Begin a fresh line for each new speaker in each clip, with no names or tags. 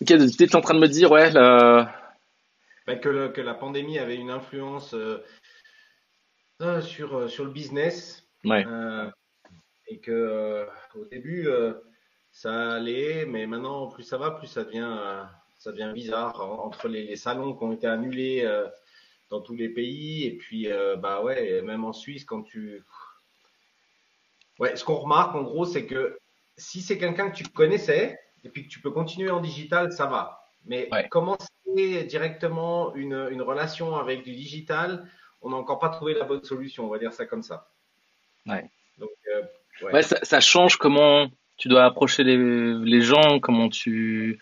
Ok, tu étais en train de me dire, ouais, la...
Bah, que, que, la pandémie avait une influence euh, sur, sur le business.
Ouais.
et que au début, ça allait, mais maintenant, plus ça va, plus ça devient, ça devient bizarre entre les, les salons qui ont été annulés dans tous les pays. Et puis, euh, bah ouais, même en Suisse, quand tu. Ouais, ce qu'on remarque en gros, c'est que si c'est quelqu'un que tu connaissais et puis que tu peux continuer en digital, ça va. Mais commencer directement une, une, relation avec du digital, on n'a encore pas trouvé la bonne solution, on va dire ça comme ça.
Ouais. Donc, euh, ouais. ça, ça, change comment tu dois approcher les, les gens, comment tu,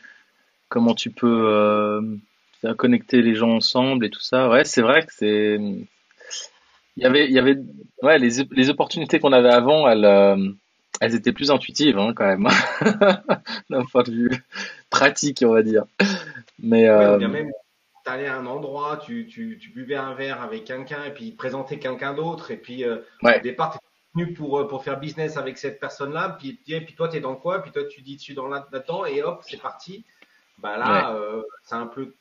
comment tu peux. Euh connecter les gens ensemble et tout ça. Ouais, c'est vrai que c'est. Il y avait, il y avait, ouais, les, les opportunités qu'on avait avant, elles, euh, elles étaient plus intuitives hein, quand même, d'un point de vue pratique, on va dire. Mais
euh... même, t'allais à un endroit, tu, tu, tu buvais un verre avec quelqu'un et puis il présentait quelqu'un d'autre et puis euh,
ouais.
au départ t'es venu pour euh, pour faire business avec cette personne-là, puis et puis toi t'es dans quoi, puis toi tu dis tu es dans là-dedans et hop c'est parti. Bah là, ouais. euh, c'est un peu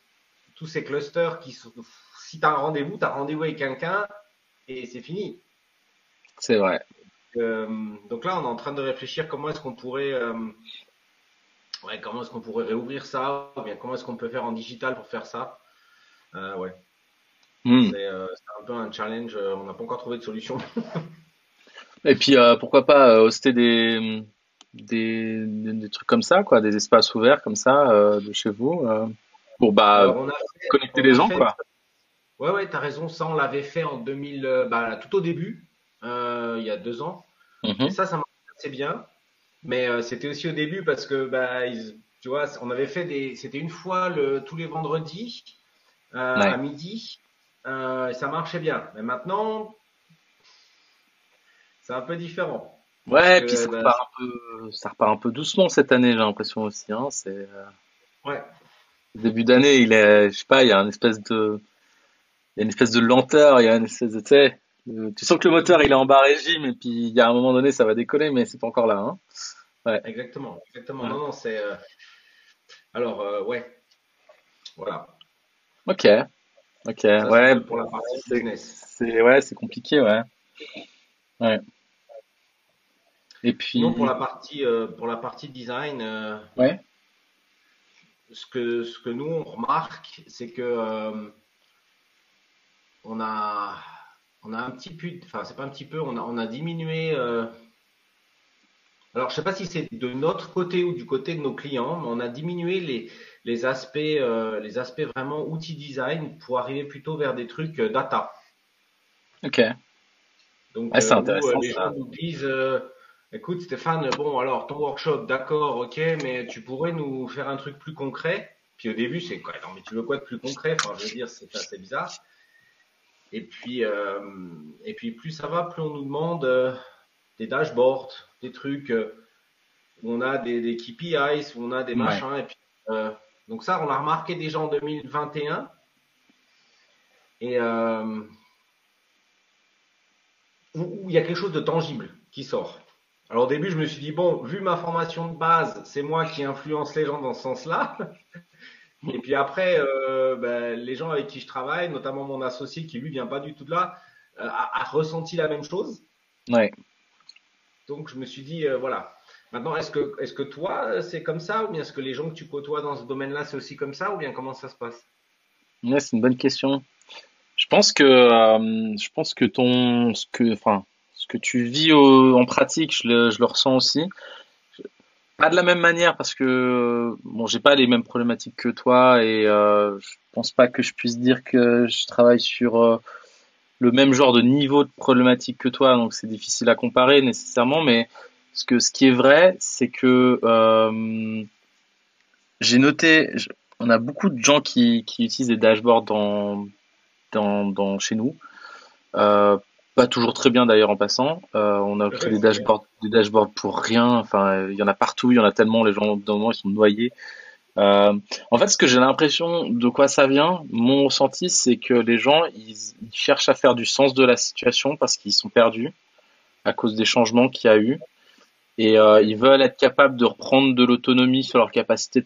tous ces clusters qui sont. Si tu as un rendez-vous, tu as rendez-vous avec quelqu'un et c'est fini.
C'est vrai.
Euh, donc là, on est en train de réfléchir comment est-ce qu'on pourrait. Euh, ouais, comment est-ce qu'on pourrait réouvrir ça ou bien comment est-ce qu'on peut faire en digital pour faire ça euh, Ouais.
Mm.
C'est un peu un challenge. On n'a pas encore trouvé de solution.
et puis, pourquoi pas hoster des, des, des, trucs comme ça, quoi, des espaces ouverts comme ça de chez vous pour bah, fait, connecter les gens, fait, quoi.
Ouais, ouais, t'as raison. Ça, on l'avait fait en 2000, bah, tout au début, euh, il y a deux ans.
Mm -hmm.
Et ça, ça marchait assez bien. Mais euh, c'était aussi au début parce que, bah, ils, tu vois, on avait fait des, c'était une fois le, tous les vendredis euh,
ouais.
à midi. et ça marchait bien. Mais maintenant, c'est un peu différent.
Ouais, et puis ça, bah, repart un peu, ça repart un peu doucement cette année, j'ai l'impression aussi. Hein, c'est.
Ouais
début d'année, il est, je sais pas, il y a une espèce de, il y a une espèce de lenteur, il y a une espèce de, tu sais, tu sens que le moteur il est en bas régime et puis il y a un moment donné ça va décoller, mais c'est pas encore là, hein. Ouais.
Exactement, exactement. Ouais. Non, non, c'est, euh... alors, euh, ouais, voilà.
Ok, ok,
ça,
ouais.
Pour la partie business.
C'est, ouais, c'est compliqué, ouais. Ouais. Et puis.
Non, pour la partie, euh, pour la partie design.
ouais
ce que, ce que nous on remarque, c'est que euh, on a on a un petit peu, enfin c'est pas un petit peu, on a on a diminué. Euh, alors je sais pas si c'est de notre côté ou du côté de nos clients, mais on a diminué les les aspects euh, les aspects vraiment outils design pour arriver plutôt vers des trucs data.
Ok.
Donc
ah, c'est intéressant.
les gens nous disent Écoute Stéphane, bon alors ton workshop, d'accord, ok, mais tu pourrais nous faire un truc plus concret? Puis au début c'est quoi? Non mais tu veux quoi de plus concret? Enfin je veux dire c'est assez bizarre. Et puis euh, et puis plus ça va, plus on nous demande euh, des dashboards, des trucs euh, où on a des, des KPIs, où on a des machins.
Ouais.
Et puis donc ça on l'a remarqué déjà en 2021. Et où il y a quelque chose de tangible qui sort. Alors au début, je me suis dit, bon, vu ma formation de base, c'est moi qui influence les gens dans ce sens-là. Et puis après, euh, ben, les gens avec qui je travaille, notamment mon associé qui lui vient pas du tout de là, euh, a, a, ressenti la même chose.
Ouais.
Donc je me suis dit, euh, voilà. Maintenant, est-ce que, est-ce que toi, c'est comme ça ou bien est-ce que les gens que tu côtoies dans ce domaine-là, c'est aussi comme ça ou bien comment ça se passe?
Ouais, c'est une bonne question. Je pense que, je pense que ton, ce que, enfin, ce que tu vis au, en pratique, je le, je le, ressens aussi. Pas de la même manière parce que bon, j'ai pas les mêmes problématiques que toi et euh, je pense pas que je puisse dire que je travaille sur euh, le même genre de niveau de problématique que toi, donc c'est difficile à comparer nécessairement. Mais ce que ce qui est vrai, c'est que euh, j'ai noté, on a beaucoup de gens qui, qui utilisent des dashboards dans dans, dans chez nous. Euh, pas toujours très bien d'ailleurs en passant. Euh, on a créé des dashboards, des dashboards pour rien. Enfin, il y en a partout, il y en a tellement. Les gens d'un moment ils sont noyés. Euh, en fait, ce que j'ai l'impression de quoi ça vient, mon ressenti, c'est que les gens ils, ils, cherchent à faire du sens de la situation parce qu'ils sont perdus à cause des changements qu'il y a eu et euh, ils veulent être capables de reprendre de l'autonomie sur leur capacité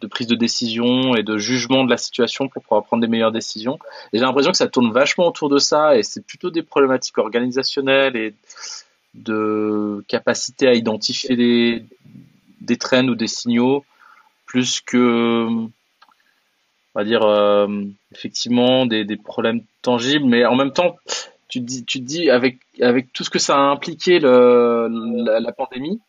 de, prise de décision et de jugement de la situation pour pouvoir prendre des meilleures décisions. Et j'ai l'impression que ça tourne vachement autour de ça et c'est plutôt des problématiques organisationnelles et de capacité à identifier des, des ou des signaux plus que on va dire euh, effectivement des, des, problèmes tangibles mais en même temps tu te dis tu dis avec avec tout ce que ça a impliqué la pandémie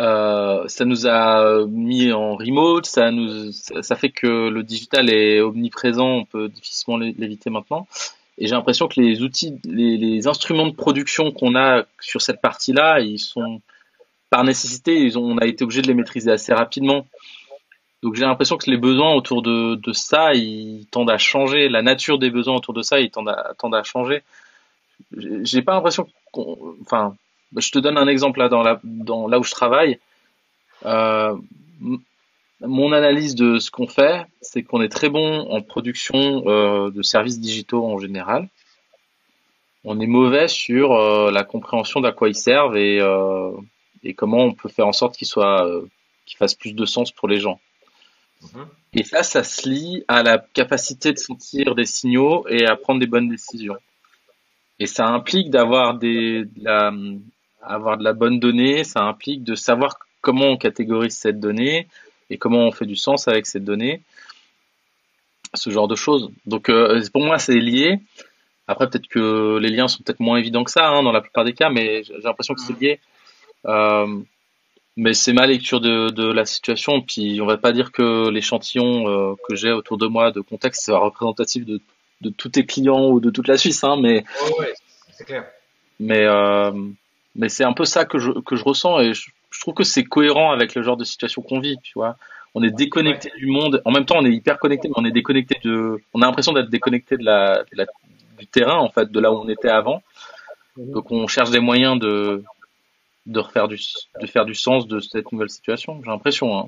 euh, ça nous a mis en remote, ça nous, ça fait que le digital est omniprésent, on peut difficilement l'éviter maintenant. Et j'ai l'impression que les outils, les, les instruments de production qu'on a sur cette partie-là, ils sont par nécessité, ils ont, on a été obligé de les maîtriser assez rapidement. Donc j'ai l'impression que les besoins autour de, de, ça, ils tendent à changer. La nature des besoins autour de ça, ils tendent à, tendent à changer. J'ai pas l'impression qu'on, enfin, je te donne un exemple là dans, la, dans là où je travaille. Euh, mon analyse de ce qu'on fait, c'est qu'on est très bon en production euh, de services digitaux en général. On est mauvais sur euh, la compréhension d'à quoi ils servent et, et comment on peut faire en sorte qu'ils soient, qu'ils fassent plus de sens pour les gens. Mm-hmm. Et ça, ça se lie à la capacité de sentir des signaux et à prendre des bonnes décisions. Et ça implique d'avoir des, de la, avoir de la bonne donnée, ça implique de savoir comment on catégorise cette donnée et comment on fait du sens avec cette donnée, ce genre de choses. Donc euh, pour moi c'est lié. Après peut-être que les liens sont peut-être moins évidents que ça hein, dans la plupart des cas, mais j'ai l'impression que c'est lié. Euh, mais c'est ma lecture de, de, la situation. Puis on va pas dire que l'échantillon euh, que j'ai autour de moi de contexte c'est représentatif de, de tous tes clients ou de toute la Suisse, hein, mais
ouais, c'est clair.
Mais mais c'est un peu ça que je, que je ressens et je, je trouve que c'est cohérent avec le genre de situation qu'on vit, tu vois. On est déconnecté du monde. En même temps, on est hyper connecté, mais on est déconnecté de. On a l'impression d'être déconnecté de la, de la, du terrain, en fait, de là où on était avant. Mhm. Donc, on cherche des moyens de de refaire du de faire du sens de cette nouvelle situation. J'ai l'impression. Hein,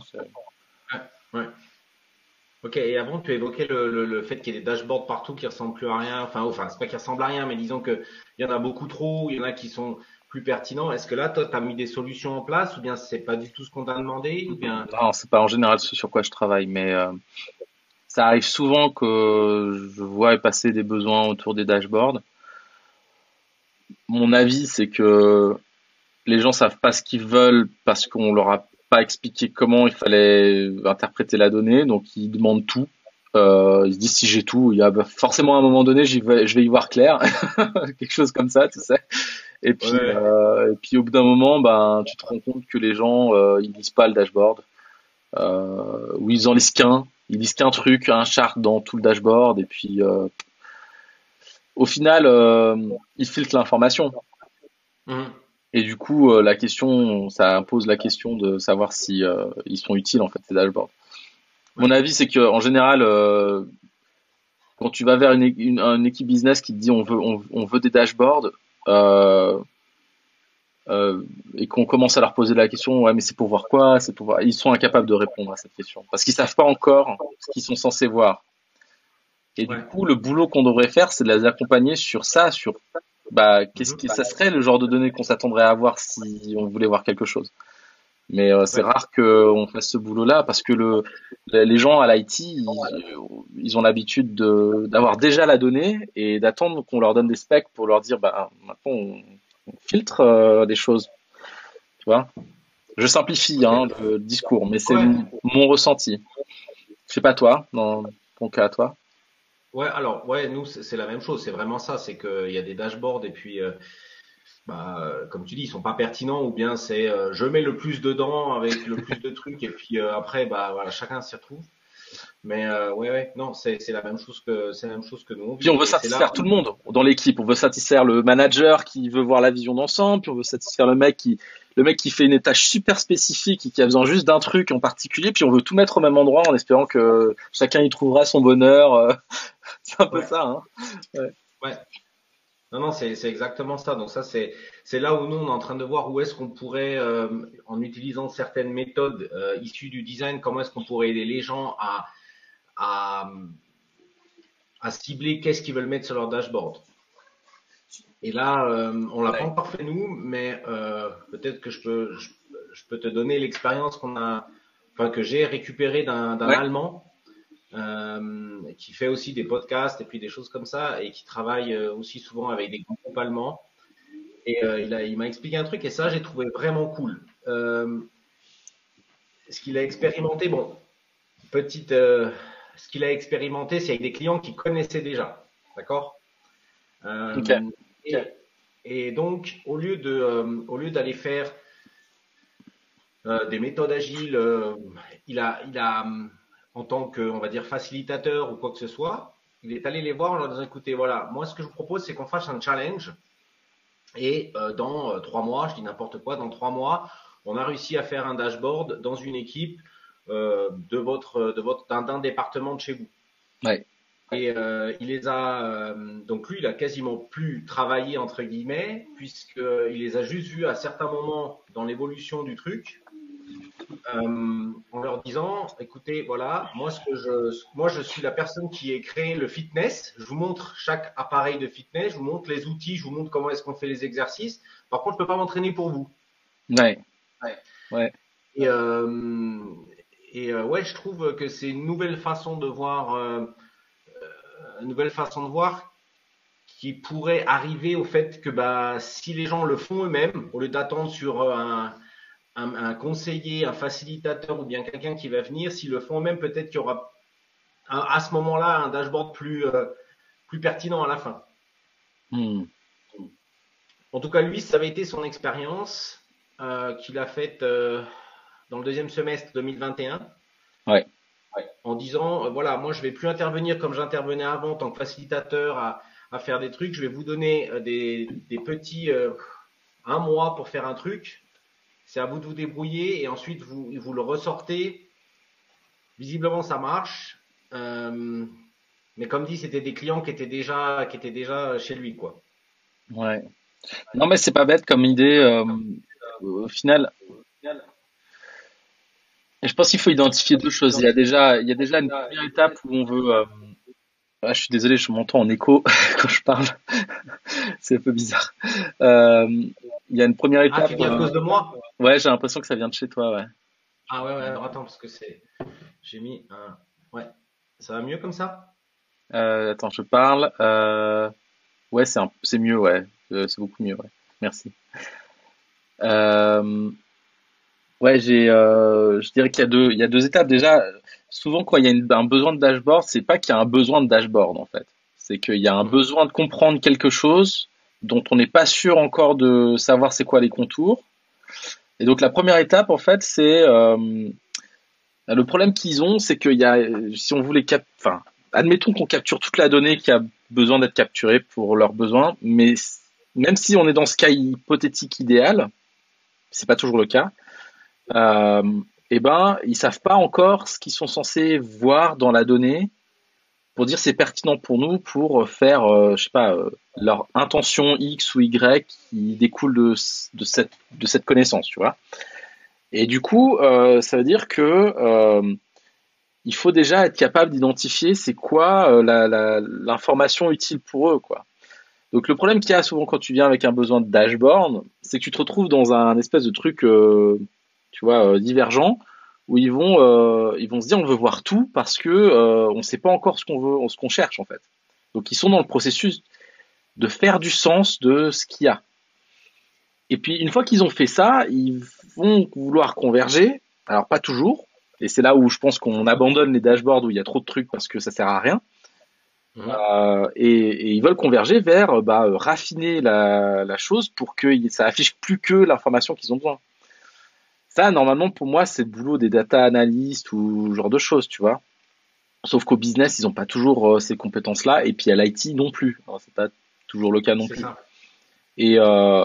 ouais, ouais. Ok. Et avant, tu évoquais le, le, le fait qu'il y ait des dashboards partout qui ressemblent plus à rien. Enfin, enfin, c'est pas qu'ils ressemblent à rien, mais disons que il y en a beaucoup trop. Il y en a qui sont plus pertinent. Est-ce que là, toi, tu as mis des solutions en place ou bien c'est pas du tout ce qu'on t'a demandé ou bien...
Non, c'est pas en général ce sur quoi je travaille, mais euh, ça arrive souvent que je vois passer des besoins autour des dashboards. Mon avis, c'est que les gens savent pas ce qu'ils veulent parce qu'on leur a pas expliqué comment il fallait interpréter la donnée, donc ils demandent tout. Euh, ils se disent si j'ai tout, il y a forcément à un moment donné, je vais y voir clair, quelque chose comme ça, tu sais. Et puis, euh, et puis au bout d'un moment, ben, tu te rends compte que les gens, euh, ils lisent pas le dashboard, euh, ou ils en lisent qu'un, ils lisent qu'un truc, un chart dans tout le dashboard, et puis euh, au final, ils filtrent l'information. Mmh. Et du coup, la question, ça pose la question de savoir si ils sont utiles en fait ces dashboards. Mon avis, c'est que en général, quand tu vas vers une, une, une, équipe business qui te dit on veut on, on veut des dashboards, et qu'on commence à leur poser la question, ouais, mais c'est pour voir quoi? C'est pour voir. Ils sont incapables de répondre à cette question parce qu'ils savent pas encore ce qu'ils sont censés voir. Et du coup, le boulot qu'on devrait faire, c'est de les accompagner sur ça, sur bah, qu'est-ce qui, ça serait le genre de données qu'on s'attendrait à avoir si on voulait voir quelque chose. Mais euh, c'est rare qu'on fasse ce boulot-là parce que le, les gens à l'IT, ils, ils, ont l'habitude d'avoir déjà la donnée et d'attendre qu'on leur donne des specs pour leur dire, bah, maintenant on, on filtre euh, des choses. Tu vois? Je simplifie hein, le discours, mais c'est ouais. mon ressenti. Je sais pas toi, dans ton cas à toi?
Ouais, alors ouais, nous c'est la même chose. C'est vraiment ça. C'est qu'il y a des dashboards et puis euh, bah, comme tu dis, ils sont pas pertinents, ou bien c'est euh, je mets le plus dedans avec le plus de trucs, et puis euh, après, bah voilà, chacun s'y retrouve. Mais euh, ouais, ouais, non, c'est la même chose que c'est la même chose que nous.
Puis on veut satisfaire tout le monde dans l'équipe. On veut satisfaire le manager qui veut voir la vision d'ensemble, puis on veut satisfaire le mec qui le mec qui fait une tâche super spécifique et qui a besoin juste d'un truc en particulier, puis on veut tout mettre au même endroit en espérant que chacun y trouvera son bonheur. c'est un peu
ouais.
ça. Hein
ouais. ouais. Non, non, c'est exactement ça. Donc ça, c'est là où nous, on est en train de voir où est-ce qu'on pourrait, euh, en utilisant certaines méthodes euh, issues du design, comment est-ce qu'on pourrait aider les gens à, à, à cibler qu'est-ce qu'ils veulent mettre sur leur dashboard. Et là, euh, on l'a pas encore fait nous, mais euh, peut-être que je peux, je, je, peux te donner l'expérience qu'on a enfin que j'ai récupéré d'un Allemand qui fait aussi des podcasts et puis des choses comme ça et qui travaille euh, aussi souvent avec des groupes allemands. Et euh, il, a, il m'a expliqué un truc et ça, j'ai trouvé vraiment cool. Euh, ce qu'il a expérimenté, bon, petite, euh, ce qu'il a expérimenté, c'est avec des clients qui connaissaient déjà, d'accord? Euh, et, et, donc, au lieu de, au lieu d'aller faire des méthodes agiles, il a, il a en tant que, on va dire, facilitateur ou quoi que ce soit, il est allé les voir en leur disant, écoutez, voilà, moi, ce que je vous propose, c'est qu'on fasse un challenge. Et euh, dans euh, trois mois, je dis n'importe quoi, dans trois mois, on a réussi à faire un dashboard dans une équipe euh, de votre, de votre, d'un département de chez vous.
Ouais.
Et euh, il les a, euh, donc lui, il a quasiment plus travaillé entre guillemets, puisqu'il les a juste vus à certains moments dans l'évolution du truc euh, en leur disant, écoutez, voilà, moi, ce que je, moi, je suis la personne qui ait créé le fitness. Je vous montre chaque appareil de fitness, je vous montre les outils, je vous montre comment est-ce qu'on fait les exercices. Par contre, je peux pas m'entraîner pour vous.
Ouais.
Ouais.
ouais.
Et, euh, et euh, ouais, je trouve que c'est une nouvelle façon de voir, une nouvelle façon de voir qui pourrait arriver au fait que bah, si les gens le font eux-mêmes, au lieu d'attendre sur un, un, un, conseiller, un facilitateur ou bien quelqu'un qui va venir, s'ils le font même, peut-être qu'il y aura un, à ce moment-là un dashboard plus, euh, plus pertinent à la fin.
Hmm.
En tout cas, lui, ça avait été son expérience euh, qu'il a faite euh, dans le deuxième semestre 2021.
Ouais.
ouais. En disant, voilà, moi, je vais plus intervenir comme j'intervenais avant en tant que facilitateur à, à, faire des trucs. Je vais vous donner des, des petits un mois pour faire un truc c'est à vous de vous débrouiller et ensuite vous, vous le ressortez. Visiblement, ça marche. Euh, mais comme dit, c'était des clients qui étaient déjà, qui étaient déjà chez lui, quoi.
Ouais. Non, mais c'est pas bête comme idée. Euh, au final, je pense qu'il faut identifier deux choses. Il y a déjà, il y a déjà une première étape où on veut. Euh, ah, je suis désolé, je m'entends en écho quand je parle. c'est un peu bizarre. Euh, il y a une première étape. Ah,
tu dis à cause de moi?
Ouais, j'ai l'impression que ça vient de chez toi, ouais.
Ah ouais, ouais, alors attends, parce que c'est. J'ai mis un. Ouais. Ça va mieux comme ça?
Euh, Attends, je parle. Euh... Ouais, c'est un... c'est mieux, ouais. Euh, c'est beaucoup mieux, ouais. Merci. Euh... Ouais, j'ai. Euh... Je dirais qu'il y a deux, il y a deux étapes. Déjà, souvent quand il y a une... un besoin de dashboard, c'est pas qu'il y a un besoin de dashboard en fait. C'est qu'il y a un besoin de comprendre quelque chose dont on n'est pas sûr encore de savoir c'est quoi les contours. Et donc la première étape, en fait, c'est euh, le problème qu'ils ont, c'est qu'il y a, si on voulait cap, enfin, admettons qu'on capture toute la donnée qui a besoin d'être capturée pour leurs besoins, mais même si on est dans ce cas hypothétique idéal, c'est pas toujours le cas. Euh, eh ben, ils savent pas encore ce qu'ils sont censés voir dans la donnée pour dire c'est pertinent pour nous pour faire, euh, je sais pas, euh, leur intention X ou Y qui découle de, de, cette, de cette connaissance, tu vois. Et du coup, euh, ça veut dire que euh, il faut déjà être capable d'identifier c'est quoi euh, l'information utile pour eux, quoi. Donc le problème qu'il y a souvent quand tu viens avec un besoin de dashboard, c'est que tu te retrouves dans un espèce de truc, euh, tu vois, divergent où ils vont euh, ils vont se dire on veut voir tout parce que euh, on sait pas encore ce qu'on veut ce qu'on cherche en fait. Donc ils sont dans le processus de faire du sens de ce qu'il y a. Et puis une fois qu'ils ont fait ça, ils vont vouloir converger. Alors pas toujours, et c'est là où je pense qu'on abandonne les dashboards où il y a trop de trucs parce que ça sert à rien. Mmh. Euh, et, et, ils veulent converger vers bah, raffiner la, la chose pour que ça affiche plus que l'information qu'ils ont besoin. Ça, normalement, pour moi, c'est le boulot des data analystes ou ce genre de choses, tu vois. Sauf qu'au business, ils n'ont pas toujours euh, ces compétences-là, et puis à l'IT non plus. C'est pas toujours le cas non plus. Ça. Et euh,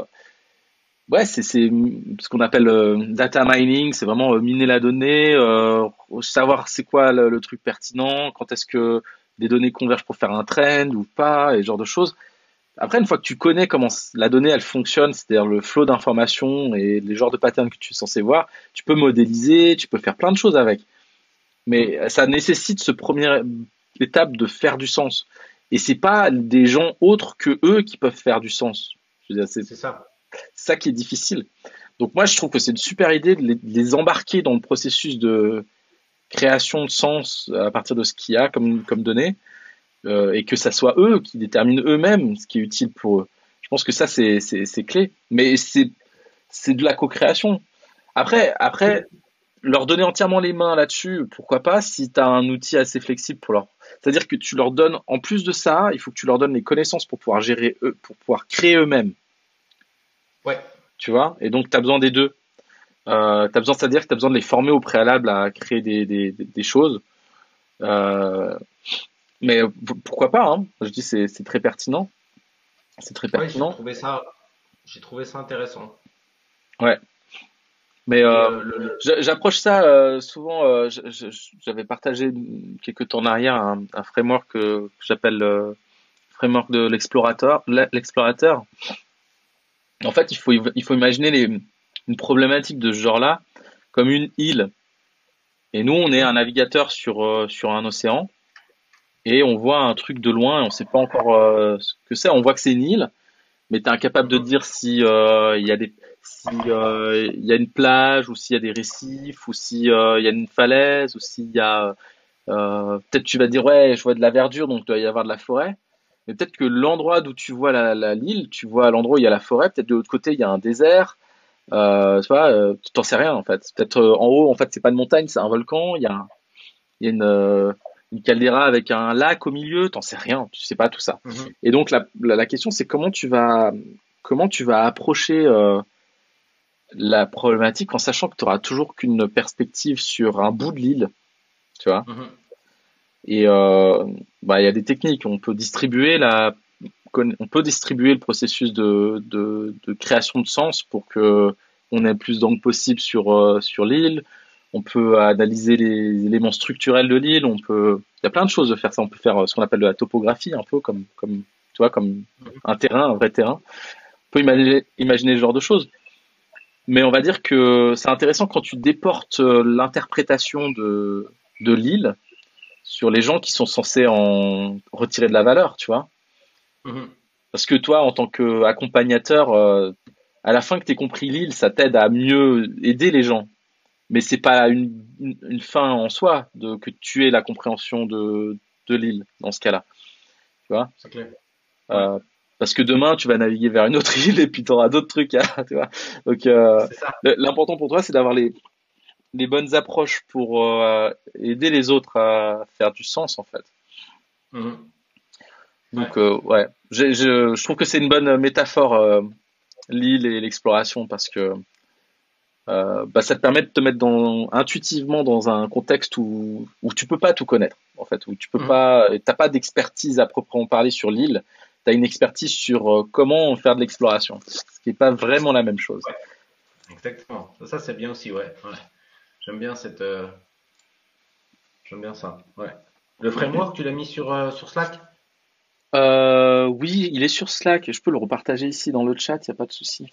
ouais, c'est ce qu'on appelle euh, data mining, c'est vraiment miner la donnée, savoir c'est quoi le, le, truc pertinent, quand est-ce que des données convergent pour faire un trend ou pas, et ce genre de choses. Après, une fois que tu connais comment la donnée elle fonctionne, c'est-à-dire le flot d'informations et les genres de patterns que tu es censé voir, tu peux modéliser, tu peux faire plein de choses avec. Mais ça nécessite ce première étape de faire du sens. Et c'est pas des gens autres que eux qui peuvent faire du sens.
C'est ça.
ça qui est difficile. Donc moi, je trouve que c'est une super idée de les, embarquer dans le processus de création de sens à partir de ce qu'il y a comme, comme données, euh, et que ça soit eux qui déterminent eux-mêmes ce qui est utile pour eux. Je pense que ça, c'est clé. Mais c'est de la co-création. Après, après, leur donner entièrement les mains là-dessus, pourquoi pas, si tu as un outil assez flexible pour leur. C'est-à-dire que tu leur donnes, en plus de ça, il faut que tu leur donnes les connaissances pour pouvoir gérer eux, pour pouvoir créer eux-mêmes.
Ouais.
Tu vois? Et donc, tu as besoin des deux. Euh, as besoin, c'est-à-dire que tu as besoin de les former au préalable à créer des, des, des choses. Euh, mais pourquoi pas hein Je dis c'est c'est très pertinent. C'est très pertinent.
j'ai trouvé ça, j'ai trouvé ça intéressant.
Ouais. Mais euh, j'approche ça euh, souvent. Euh, j'avais partagé quelques temps en arrière un, un framework que j'appelle le framework de l'explorateur. L'explorateur. En fait, il faut il faut imaginer les, une problématique de ce genre-là comme une île. Et nous, on est un navigateur sur sur un océan et on voit un truc de loin et on sait pas encore ce que c'est. On voit que c'est une île, mais tu es incapable de dire si il y a des s'il euh, y a une plage ou s'il y a des récifs ou s'il euh, y a une falaise ou s'il y a euh, peut-être tu vas dire ouais je vois de la verdure donc il doit y avoir de la forêt mais peut-être que l'endroit d'où tu vois la, l'île tu vois l'endroit où il y a la forêt peut-être de l'autre côté il y a un désert euh, tu vois tu t'en sais rien en fait peut-être en haut en fait c'est pas une montagne c'est un volcan il y a il y a une une caldeira avec un lac au milieu, t'en sais rien, tu sais pas tout ça. Mm-hmm. Et donc la, la, question c'est comment tu vas comment tu vas approcher euh, la problématique en sachant que tu auras toujours qu'une perspective sur un bout de l'île, tu vois? Mhm. Et euh, bah il y a des techniques. On peut distribuer la, on peut distribuer le processus de, de, de création de sens pour que on ait plus d'angles possible sur euh, sur l'île. On peut analyser les éléments structurels de l'île. On peut, il y a plein de choses de faire ça. On peut faire ce qu'on appelle de la topographie, un peu comme comme tu vois comme un terrain, un vrai terrain. On peut imaginer imaginer ce genre de choses. Mais on va dire que c'est intéressant quand tu déportes euh, l'interprétation de, de l'île sur les gens qui sont censés en retirer de la valeur, tu vois. Mhm. Parce que toi, en tant qu'accompagnateur, euh, à la fin que tu compris l'île, ça t'aide à mieux aider les gens. Mais c'est pas une, une, fin en soi de, que tu aies la compréhension de, de l'île dans ce cas-là. Tu vois?
Clair.
Euh, parce que demain tu vas naviguer vers une autre île et puis tu auras d'autres trucs à tu vois donc euh, l'important pour toi c'est d'avoir les les bonnes approches pour euh, aider les autres à faire du sens en fait mm-hmm. donc ouais, ouais. Je, je, trouve que c'est une bonne métaphore l'île et l'exploration parce que bah, ça te permet de te mettre dans, intuitivement dans un contexte où, où tu peux pas tout connaître en fait où tu peux mm-hmm. pas t'as pas d'expertise à proprement parler sur l'île tu as une expertise sur euh, comment faire de l'exploration, ce qui n'est pas vraiment la même chose.
Exactement. Ça, c'est bien aussi, ouais. J'aime bien cette. Euh, j'aime bien ça. Ouais. Le framework, tu l'as mis sur, euh, sur Slack?
Oui, il est sur Slack. Je peux le repartager ici dans le chat, il n'y a pas de souci.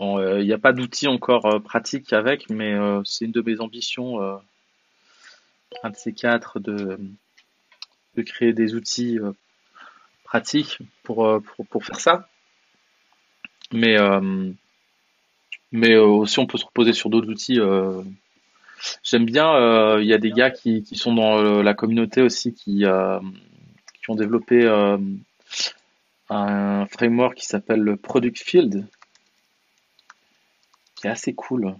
Il n'y a pas d'outil encore pratique avec, mais c'est une de mes ambitions un de ces quatre de, créer des outils euh, pratiques pour, euh, pour, pour, faire ça. Mais, euh, mais aussi on peut se reposer sur d'autres outils. J'aime bien, il y a des gars qui, qui sont dans la communauté aussi qui, qui ont développé un framework qui s'appelle le Product Field, qui est assez cool.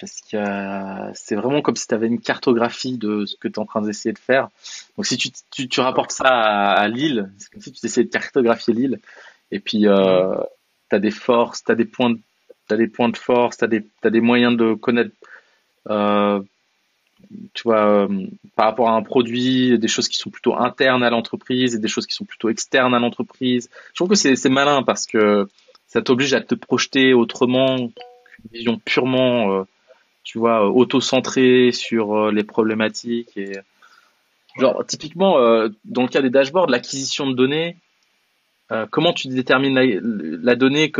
Parce que c'est vraiment comme si tu avais une cartographie de ce que tu es en train d'essayer de faire. Donc si tu, tu, tu rapportes ça à, à Lille, c'est comme si tu essayais de cartographier l'île, et puis euh, tu as des forces, tu as des points de, as des points de force, tu as des, as des moyens de connaître, euh, tu vois, euh, par rapport à un produit, des choses qui sont plutôt internes à l'entreprise et des choses qui sont plutôt externes à l'entreprise. Je trouve que c'est malin parce que ça t'oblige à te projeter autrement qu'une vision purement euh, tu vois, euh, auto-centré sur euh, les problématiques et genre typiquement euh, dans le cas des dashboards, l'acquisition de données, comment tu détermines la, donnée,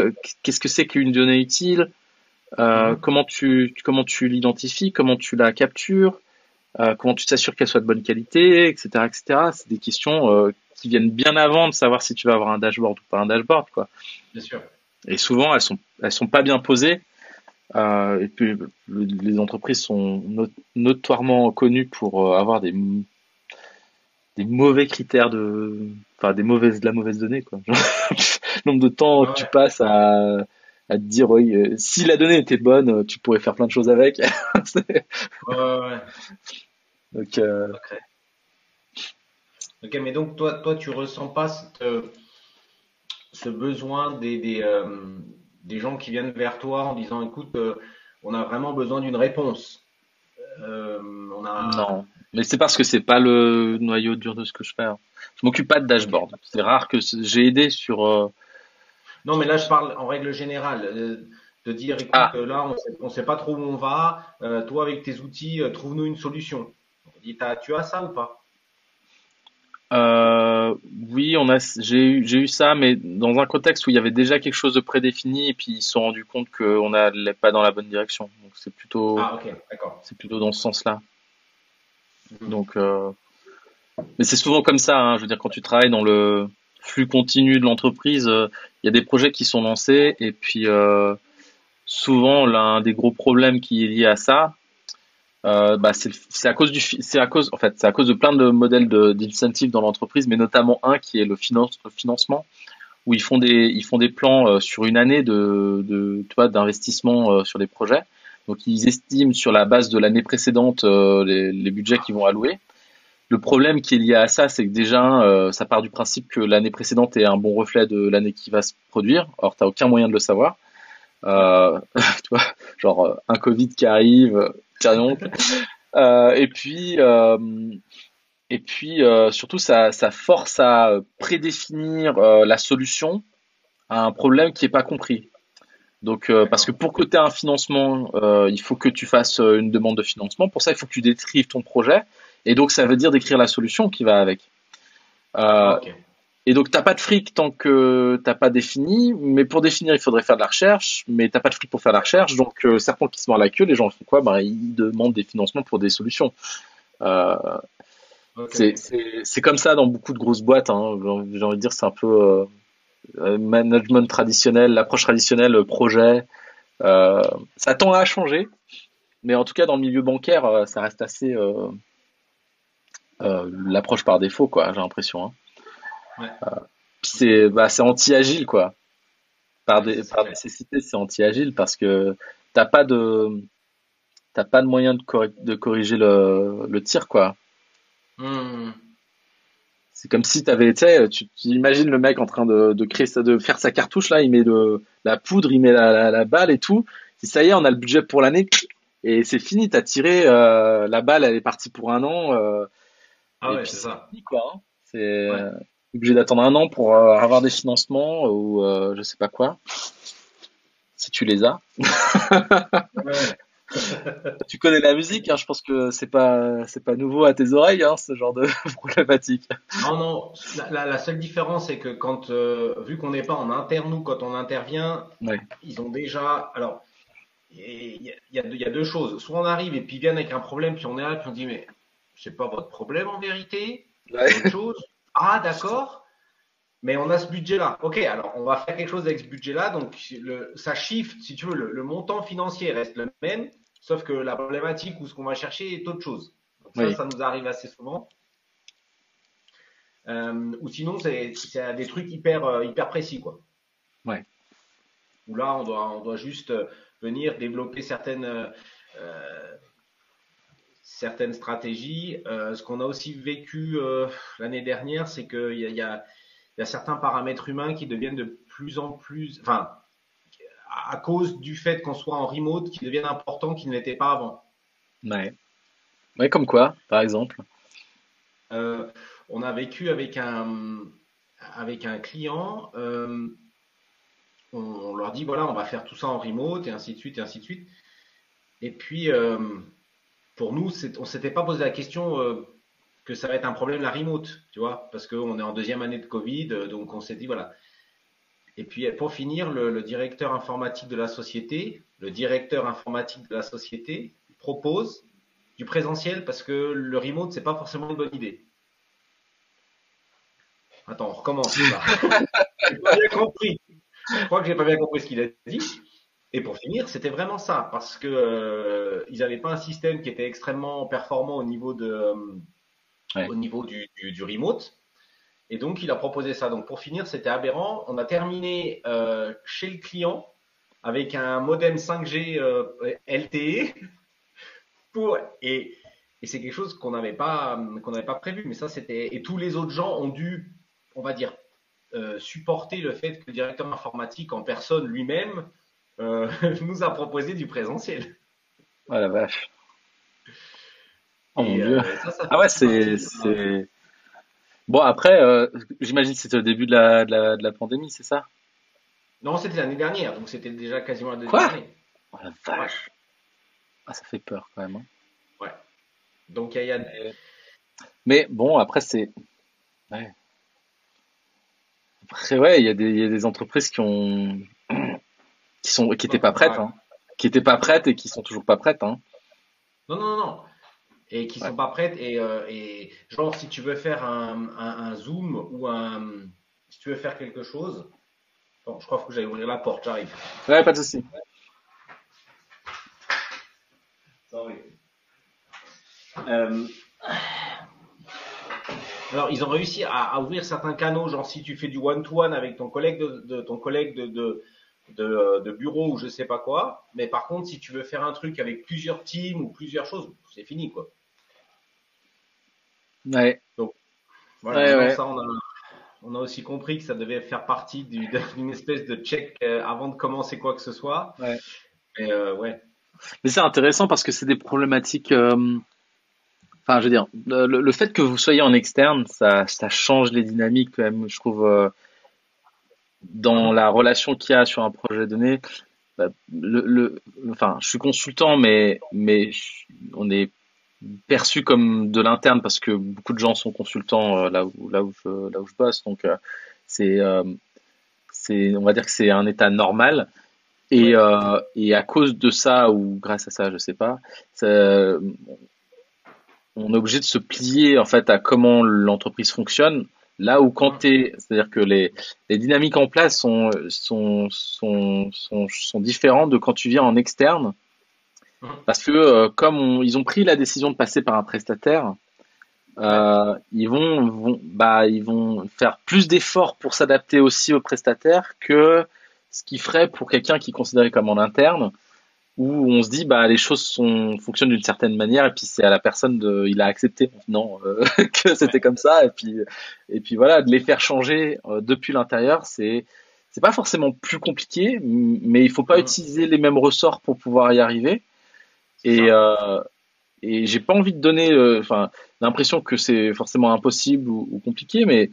qu'est-ce que c'est qu'une donnée utile, mm-hmm. comment tu comment tu l'identifies, comment tu la captures, comment tu t'assures qu'elle soit de bonne qualité, etc., etc. C'est des questions qui viennent bien avant de savoir si tu vas avoir un dashboard ou pas un dashboard, quoi.
Bien sûr.
Et souvent, elles sont, elles sont pas bien posées. Euh, et puis, les entreprises sont notoirement connues pour euh, avoir des, des mauvais critères de, enfin, des mauvaises, de la mauvaise donnée, quoi. nombre de temps que tu passes à, à te dire, oui, euh, si la donnée était bonne, tu pourrais faire plein de choses avec.
ouais, ouais.
Donc, euh...
ok, mais donc toi, toi, tu ressens pas ce besoin des, des, des gens qui viennent vers toi en disant écoute, euh, on a vraiment besoin d'une réponse.
Euh, on a... Non, mais c'est parce que c'est pas le noyau dur de ce que je fais. Hein. Je m'occupe pas de dashboard. C'est rare que j'ai aidé sur. Euh,
non, mais là je parle en règle générale de dire écoute, ah. là on sait, sait pas trop où on va. toi avec tes outils, trouve-nous une solution. tu as ça ou pas?
Euh, oui, on a, j'ai eu, j'ai eu ça, mais dans un contexte où il y avait déjà quelque chose de prédéfini et puis ils se sont rendus compte qu'on n'allait pas dans la bonne direction. Donc c'est plutôt,
ah,
c'est plutôt dans ce sens-là. Mhm. Donc, euh, mais c'est souvent comme ça. Hein, je veux dire, quand tu travailles dans le flux continu de l'entreprise, euh, il y a des projets qui sont lancés et puis euh, souvent l'un des gros problèmes qui est lié à ça, euh, bah c'est à cause du c'est de plein de modèles d'incentives dans l'entreprise mais notamment un qui est le, finance, le financement où ils font des ils font des plans sur une année de de d'investissement sur des projets. Donc ils estiment sur la base de l'année précédente les, les, budgets qu'ils vont allouer le problème qui est lié à ça c'est que déjà ça part du principe que l'année précédente est un bon reflet de l'année qui va se produire or t'as aucun moyen de le savoir vois genre un Covid qui arrive euh, et puis, euh, et puis euh, surtout, ça, ça force à prédéfinir la solution à un problème qui n'est pas compris. Donc, parce que pour que tu aies un financement, il faut que tu fasses une demande de financement. Pour ça, il faut que tu décrives ton projet. Et donc, ça veut dire d'écrire la solution qui va avec. Euh, et donc, t'as pas de fric tant que t'as pas défini. Mais pour définir, il faudrait faire de la recherche. Mais t'as pas de fric pour faire la recherche. Donc, euh, serpent qui se mord la queue, les gens font quoi? Bah, Ils demandent des financements pour des solutions. Euh, C'est comme ça dans beaucoup de grosses boîtes. Hein. J'ai envie de dire, c'est un peu euh, euh management traditionnel, l'approche traditionnelle, projet. Ça tend à changer. Mais en tout cas, dans le milieu bancaire, ça reste assez l'approche par défaut, quoi. J'ai l'impression. Hein. Ouais. Euh, c'est bah, c'est anti-agile quoi. Par, des, par nécessité, c'est anti-agile parce que t'as pas de t'as pas de moyen de, de corriger le, le tir quoi. Mmh. C'est comme si t'avais, tu tu, imagines le mec en train de, de créer de faire sa cartouche là, il met de la poudre, il met la, la, balle et tout. Si ça y est, on a le budget pour l'année et c'est fini, t'as tiré euh, la balle, elle est partie pour un an. Euh,
ah ouais, c'est ça.
quoi. Hein. C'est obligé d'attendre un an pour euh, avoir des financements ou euh, je sais pas quoi. Si tu les as. tu connais la musique, hein, je pense que c'est pas c'est pas nouveau à tes oreilles, hein, ce genre de problématique.
Non, non. La, la seule différence, c'est que quand, euh, vu qu'on n'est pas en interne, nous, quand on intervient, ils ont déjà. Alors, il y, y, y, a deux choses. Soit on arrive et puis ils viennent avec un problème, puis on est là, puis on dit mais c'est pas votre problème en vérité. Ouais. Autre chose. Ah, d'accord. Mais on a ce budget-là. OK, alors on va faire quelque chose avec ce budget-là. Donc, le, ça shift, si tu veux, le, montant financier reste le même, sauf que la problématique ou ce qu'on va chercher est autre chose. ça, ça nous arrive assez souvent. Euh, ou sinon, c'est des trucs hyper, euh, hyper précis, quoi.
Ouais.
Où là, on doit, on doit juste euh, venir développer certaines, certaines stratégies. Euh, ce qu'on a aussi vécu euh, l'année dernière, c'est qu'il y a, y, a, y a, certains paramètres humains qui deviennent de plus en plus, enfin, à cause du fait qu'on soit en remote, qui deviennent importants qui ne l'étaient pas avant.
Ouais. ouais. Comme quoi, par exemple
euh, On a vécu avec un, avec un client. On, on, leur dit voilà, on va faire tout ça en remote et ainsi de suite et ainsi de suite. Et puis pour nous, on s'était pas posé la question euh, que ça va être un problème la remote, tu vois, parce qu'on est en deuxième année de Covid, euh, donc on s'est dit voilà. Et puis pour finir, le, directeur informatique de la société, le directeur informatique de la société propose du présentiel parce que le remote c'est pas forcément une bonne idée. Attends, on recommence. j'ai pas bien compris. Je crois que j'ai pas bien compris ce qu'il a dit. Et pour finir, c'était vraiment ça, parce que euh, ils n'avaient pas un système qui était extrêmement performant au niveau de, euh, au niveau du, du, remote. Et donc, il a proposé ça. Donc, pour finir, c'était aberrant. On a terminé euh, chez le client avec un modem 5G LTE pour et, et c'est quelque chose qu'on n'avait pas qu'on n'avait pas prévu. Mais ça, c'était et tous les autres gens ont dû, on va dire, supporter le fait que le directeur informatique en personne lui-même euh, nous a proposé du présentiel.
Oh la vache. Oh mon dieu. Euh, ah ouais, c'est. Bon, après, euh, j'imagine que c'était au début de la, de la, de la pandémie, c'est ça?
Non, c'était l'année dernière, donc c'était déjà quasiment la deuxième année.
Oh la vache. Ah, ça fait peur quand même. Hein.
Ouais. Donc il y a.
Mais bon, après, c'est. Ouais. Après, ouais, il y, a des, y a des entreprises qui ont qui sont qui étaient pas prêtes, hein. qui étaient pas prêtes et qui sont toujours pas prêtes. Hein.
Non, non, non, et qui sont pas prêtes et, euh, et, genre si tu veux faire un, un, zoom ou un si tu veux faire quelque chose, bon, je crois que j'allais ouvrir la porte, j'arrive.
Ouais, pas de souci.
Sorry. Euh, alors, ils ont réussi à, à, ouvrir certains canaux, genre si tu fais du one-to-one avec ton collègue de, de ton collègue de, de, de, de, bureau ou je sais pas quoi. Mais par contre, si tu veux faire un truc avec plusieurs teams ou plusieurs choses, c'est fini, quoi.
Ouais.
Donc, voilà, ça, on a, on a, aussi compris que ça devait faire partie d'une espèce de check euh, avant de commencer quoi que ce soit.
Ouais.
Mais, euh, ouais.
Mais c'est intéressant parce que c'est des problématiques. Euh, enfin, je veux dire, le, fait que vous soyez en externe, ça, ça change les dynamiques quand même. Je trouve dans la relation qu'il y a sur un projet donné, bah, le, le, enfin, je suis consultant, mais, mais on est perçu comme de l'interne parce que beaucoup de gens sont consultants euh, là où, là où je, là où je bosse. Donc, euh, c'est, euh, c'est, on va dire que c'est un état normal. Et, et à cause de ça, ou grâce à ça, je sais pas, on est obligé de se plier en fait à comment l'entreprise fonctionne Là où quand tu c'est-à-dire que les, les dynamiques en place sont, sont, sont, sont, sont différentes de quand tu viens en externe. Parce que euh, comme ils ont pris la décision de passer par un prestataire, euh, ils vont, vont, bah, ils vont faire plus d'efforts pour s'adapter aussi au prestataire que ce qu'ils ferait pour quelqu'un qui est considéré comme en interne où on se dit bah les choses sont fonctionnent d'une certaine manière et puis c'est à la personne de il a accepté non euh, que c'était comme ça et puis et puis voilà de les faire changer euh, depuis l'intérieur c'est c'est pas forcément plus compliqué mais il faut pas utiliser les mêmes ressorts pour pouvoir y arriver. Et euh, et j'ai pas envie de donner euh, enfin l'impression que c'est forcément impossible ou, ou compliqué mais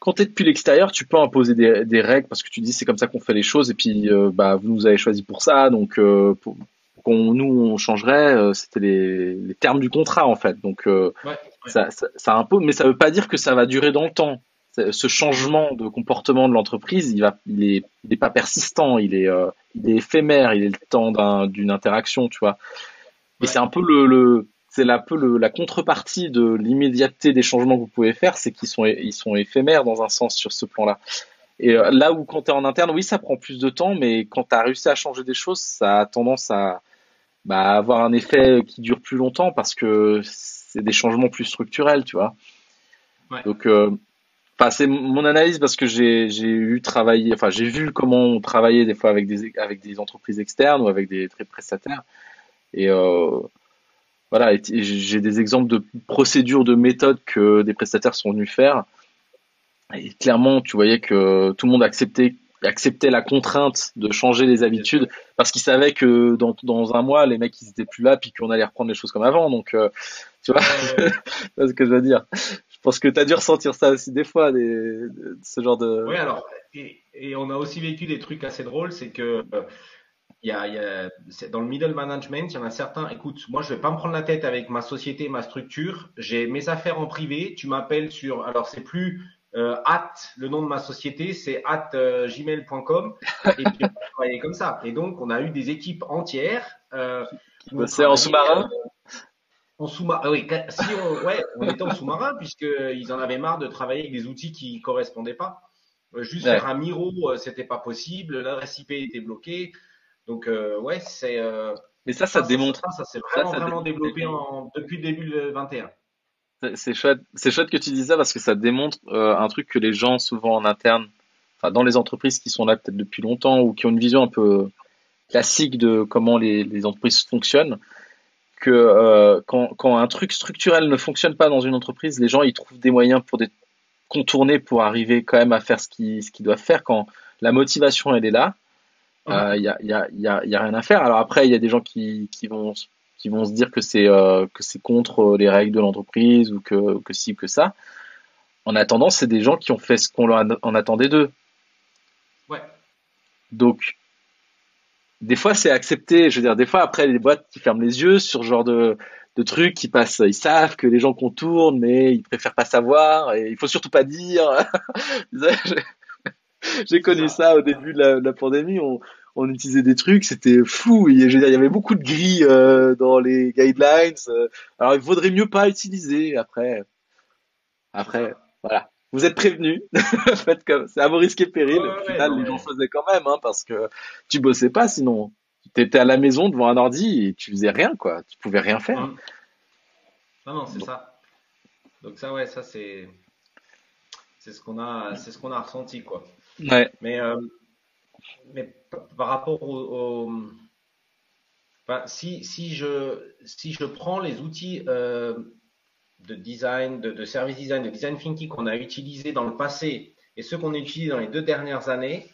quand tu es depuis l'extérieur, tu peux imposer des, des, règles parce que tu dis c'est comme ça qu'on fait les choses et puis euh, bah vous nous avez choisi pour ça donc euh, pour, qu'on nous on changerait euh, c'était les, les, termes du contrat en fait. Donc euh, ouais, ouais. Ça, ça, ça, impose mais ça veut pas dire que ça va durer dans le temps. Ce changement de comportement de l'entreprise il va il est il est pas persistant il est il est éphémère il est le temps d'une interaction tu vois. Et c'est un peu le, le c'est un peu le, la contrepartie de l'immédiateté des changements que vous pouvez faire, c'est qu'ils sont, ils sont éphémères dans un sens sur ce plan-là. Et euh, là où quand tu es en interne, oui, ça prend plus de temps, mais quand tu as réussi à changer des choses, ça a tendance à bah, avoir un effet qui dure plus longtemps parce que c'est des changements plus structurels, tu vois. Ouais. Donc, euh, c'est mon analyse parce que j'ai eu travaillé, enfin j'ai vu comment on travaillait des fois avec des avec des entreprises externes ou avec des très prestataires et euh, voilà, j'ai des exemples de procédures, de méthodes que des prestataires sont venus faire. Et clairement, tu voyais que tout le monde acceptait, acceptait la contrainte de changer les habitudes parce qu'ils savaient que dans, dans un mois, les mecs, ils étaient plus là, puis qu'on allait reprendre les choses comme avant. Donc, euh, tu vois, c'est ce que je veux dire. Je pense que tu as dû ressentir ça aussi des fois, des, ce genre de.
Oui, alors, et, et, on a aussi vécu des trucs assez drôles, c'est que euh, il y a, il y a dans le middle management, il y en a certains. Écoute, moi, je vais pas me prendre la tête avec ma société, ma structure. J'ai mes affaires en privé. Tu m'appelles sur. Alors, c'est plus euh, at le nom de ma société, c'est at euh, gmail.com. Et puis, on travaillait comme ça. Et donc, on a eu des équipes entières. Euh,
c'est en sous-marin.
en sous-marin. Ah oui, si on, ouais, on était en sous-marin puisqu'ils en avaient marre de travailler avec des outils qui correspondaient pas. Euh, juste faire un Miro, euh, c'était pas possible. L'adresse IP était bloquée. Donc euh, ouais, c'est.
Mais ça, ça, démontre.
Ça, ça s'est vraiment, vraiment développé en, depuis le début de 21.
C'est chouette, c'est chouette que tu dis ça parce que ça démontre un truc que les gens souvent en interne, enfin dans les entreprises qui sont là peut-être depuis longtemps ou qui ont une vision un peu classique de comment les, les entreprises fonctionnent, que euh, quand, quand, un truc structurel ne fonctionne pas dans une entreprise, les gens ils trouvent des moyens pour des contourner pour arriver quand même à faire ce qu'ils ce qu'ils doivent faire quand la motivation elle est là. Il euh, y, a, y, a, y, a, y, a, rien à faire. Alors après, il y a des gens qui, qui vont qui vont se dire que c'est euh, contre les règles de l'entreprise ou que que ci que ça. En attendant, c'est des gens qui ont fait ce qu'on en attendait d'eux.
Ouais.
Donc des fois c'est accepté. Je veux dire, des fois après les boîtes qui ferment les yeux sur ce genre de, de trucs qui passent, ils savent que les gens contournent, mais ils préfèrent pas savoir. Et il faut surtout pas dire. J'ai connu ça. au début de la, pandémie. On, on utilisait des trucs, c'était fou. Il y, avait beaucoup de gris euh, dans les guidelines. Euh. alors il vaudrait mieux pas utiliser. Après, après, voilà vous êtes prévenus. Faites comme c'est à vos risques et périls. Au final, les gens faisaient quand même, hein, parce que tu bossais pas sinon. Tu étais à la maison devant un ordi et tu faisais rien, quoi. Tu pouvais rien faire.
Mmh. Non, non, c'est ça. Donc ça, ouais, ça c'est c'est ce qu'on a, c'est ce qu'on a ressenti, quoi.
Ouais.
Mais euh, mais par rapport au, si si je si je prends les outils euh, de design, de, service design, de design thinking qu'on a utilisé dans le passé et ceux qu'on a utilisés dans les deux dernières années,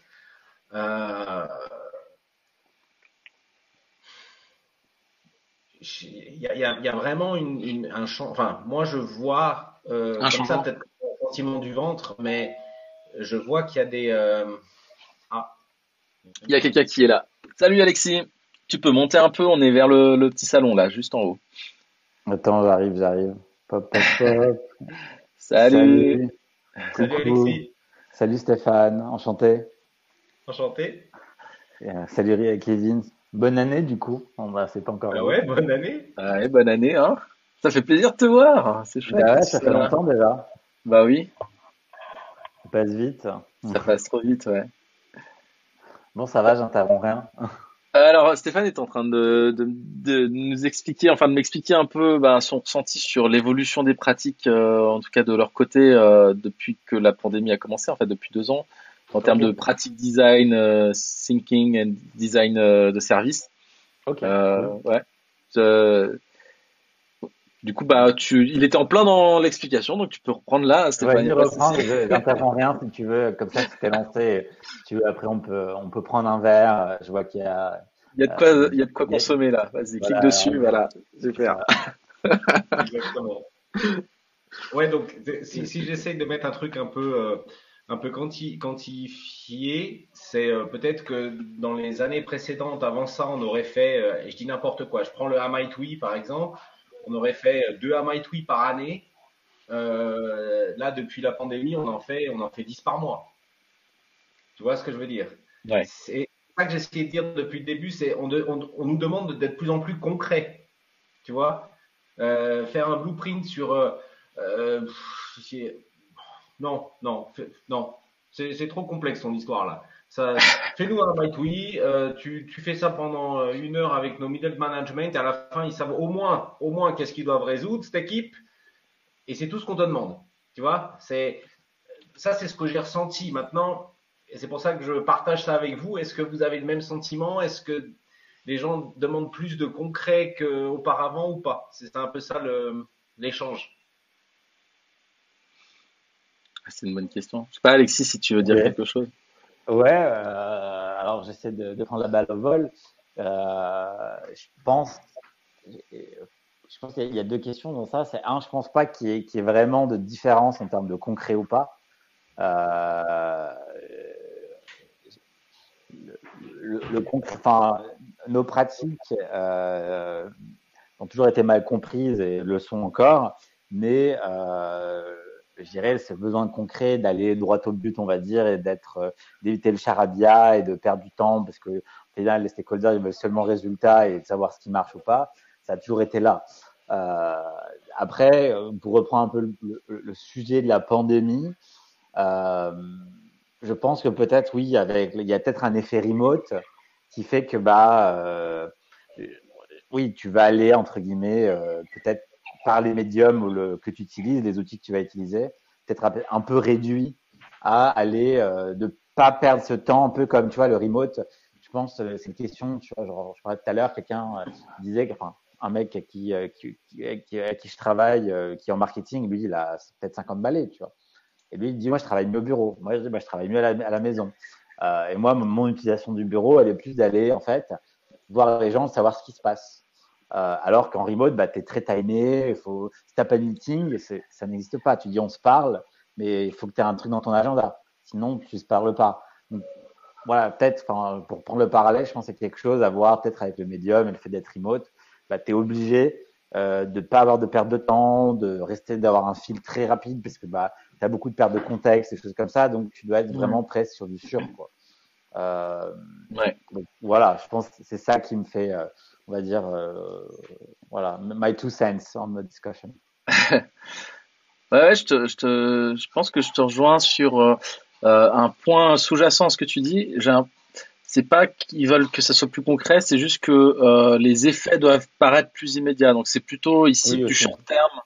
euh, il y, a, vraiment une, un champ. Enfin, moi, je vois euh, un comme ça peut-être un sentiment du ventre, mais je vois qu'il y a des. Euh,
ah. Il y a quelqu'un qui est là. Salut Alexis. Tu peux monter un peu. On est vers le, le petit salon là, juste en haut.
Attends, j'arrive, j'arrive. Pop, pop, pop.
Salut.
Salut. Alexis.
Salut Stéphane, enchanté.
Enchanté.
Euh, salut Kevin. Bonne année du coup. On va, c'est pas encore.
Ah ouais, bonne année.
Ah ouais, bonne année, hein. Ça fait plaisir de te voir. C'est chouette.
Bah ouais, ça fait longtemps déjà.
Bah oui.
Ça passe vite.
Ça passe trop vite, ouais.
Bon, ça va, j'interromps rien.
Alors Stéphane est en train de, nous expliquer, enfin de m'expliquer un peu ben, son ressenti sur l'évolution des pratiques, euh, en tout cas de leur côté, euh, depuis que la pandémie a commencé, en fait depuis deux ans, en termes de pratique design, euh, thinking and design de service.
Ok.
ouais. Du coup, bah, tu, il était en plein dans l'explication, donc tu peux reprendre là,
Stéphane. Ouais, j'interromps rien si tu veux, comme ça, tu t'es lancé. Tu veux, après, on peut, on peut prendre un verre. Je vois qu'il y a,
il y a de quoi, il y a de quoi consommer là. Vas-y, clique dessus, voilà. Super.
Exactement. Ouais, donc si, si j'essaye de mettre un truc un peu, euh, un peu quanti, quantifié, c'est euh, peut-être que dans les années précédentes, avant ça, on aurait fait, euh, et je dis n'importe quoi, je prends le Hamaitui par exemple, on aurait fait deux Hamaitui par année. là, depuis la pandémie, on en fait, on en fait 10 par mois. Tu vois ce que je veux dire?
Ouais
ça que j'essayais de dire depuis le début, c'est on, on, nous demande d'être plus en plus concret. Tu vois? Euh, Faire un blueprint sur. Euh, euh, non, non, non. C'est trop complexe ton histoire là. Fais-nous un byte oui. Tu, tu, fais ça pendant une heure avec nos middle management et à la fin ils savent au moins, au moins qu'est-ce qu'ils doivent résoudre cette équipe. Et c'est tout ce qu'on te demande. Tu vois C'est ça, c'est ce que j'ai ressenti. Maintenant, et c'est pour ça que je partage ça avec vous. Est-ce que vous avez le même sentiment? Est-ce que les gens demandent plus de concret qu'auparavant ou pas? C'est un peu ça l'échange.
Ah, c'est une bonne question. Je sais pas, Alexis, si tu veux dire quelque chose.
Ouais, euh, alors j'essaie de, prendre la balle au vol. Euh, je pense, je pense qu'il y a deux questions dans ça. C'est un, je pense pas qu'il y, ait vraiment de différence en termes de concret ou pas. Euh, le, enfin, nos pratiques euh, ont toujours été mal comprises et le sont encore, mais euh, je dirais ce besoin concret d'aller droit au but, on va dire, et d'être euh, d'éviter le charabia et de perdre du temps parce que là, les stakeholders ils veulent seulement résultat et de savoir ce qui marche ou pas. Ça a toujours été là. Euh, après, pour reprendre un peu le, sujet de la pandémie, euh, je pense que peut-être oui, avec il y a peut-être un effet remote qui fait que bah euh, oui, tu vas aller entre guillemets euh, peut-être par les médiums ou le, que tu utilises, les outils que tu vas utiliser, peut-être un peu réduit à aller euh, de pas perdre ce temps, un peu comme tu vois le remote. Je pense euh, c'est une question, tu vois, je parlais tout à l'heure, quelqu'un euh, disait, enfin un mec qui, qui, qui, qui, à qui je travaille, qui est en marketing, lui, il a peut-être 50 balais, tu vois. Et lui, il dit, moi, je travaille mieux au bureau. Moi, je dis, bah, je travaille mieux à la, maison. Euh, et moi, mon utilisation du bureau, elle est plus d'aller, en fait, voir les gens, savoir ce qui se passe. Euh, alors qu'en remote, bah, tu es très timé. Il faut, si tu pas de meeting, ça n'existe pas. Tu dis on se parle, mais il faut que tu aies un truc dans ton agenda. Sinon, tu ne se parles pas. Donc, voilà, peut-être, pour prendre le parallèle, je pense que c'est quelque chose à voir peut-être avec le médium et le fait d'être remote. Bah, tu es obligé euh, de ne pas avoir de perte de temps, de rester, d'avoir un fil très rapide parce que bah, tu as beaucoup de pertes de contexte, des choses comme ça. Donc, tu dois être vraiment presque sur du sûr. Quoi. Euh,
ouais.
voilà, je pense que c'est ça qui me fait, euh, on va dire, euh, voilà, my two cents on the discussion.
ouais, je, te, je, te, je pense que je te rejoins sur euh, un point sous-jacent à ce que tu dis. J'ai un c'est pas qu'ils veulent que ça soit plus concret, c'est juste que euh, les effets doivent paraître plus immédiats. Donc c'est plutôt ici du short terme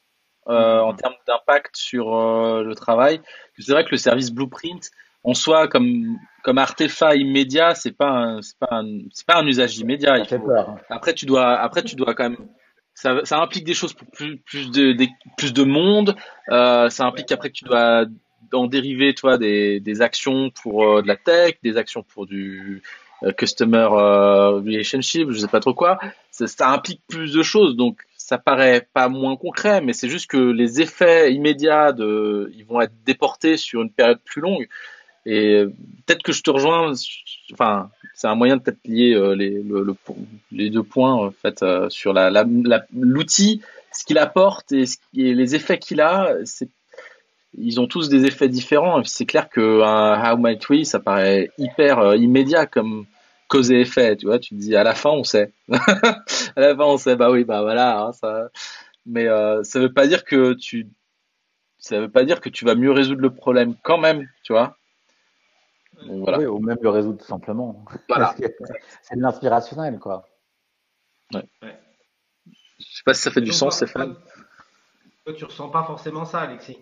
euh, en termes d'impact sur euh, le travail. C'est vrai que le service Blueprint, en soi, comme comme artefact immédiat, c'est pas c'est pas c'est pas un usage immédiat. Il faut... Après tu dois après tu dois quand même ça, ça implique des choses pour plus plus de plus de monde. Euh, ça implique qu'après tu dois en dériver toi des, des actions pour euh, de la tech, des actions pour du euh, customer euh, relationship, je sais pas trop quoi. Ça, ça, implique plus de choses, donc ça paraît pas moins concret, mais c'est juste que les effets immédiats de, ils vont être déportés sur une période plus longue. Et peut-être que je te rejoins. Enfin, c'est un moyen de peut-être lier les, le, les deux points en fait sur la l'outil, ce qu'il apporte et, ce, et les effets qu'il a. Ils ont tous des effets différents. C'est clair que un How Might We, ça paraît hyper euh, immédiat comme cause et effet. Tu vois, tu te dis à la fin on sait. à la fin on sait. Bah oui, bah voilà. Hein, ça... Mais euh, ça veut pas dire que tu, ça veut pas dire que tu vas mieux résoudre le problème quand même. Tu vois.
Voilà. Oui, ou même le résoudre tout simplement. Voilà. c'est de l'inspirationnel, quoi.
Ouais. ouais. Je sais pas si ça fait du sens, Stéphane.
Toi, tu ressens pas forcément ça, Alexis?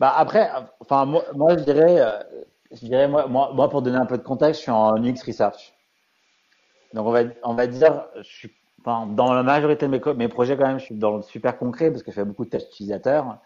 Bah après, enfin moi, moi je dirais, euh, je dirais moi, moi, moi, pour donner un peu de contexte, je suis en UX research. Donc on va, on va dire, je suis, enfin, dans la majorité de mes, mes projets quand même, je suis dans le super concret parce que je fais beaucoup de tests utilisateurs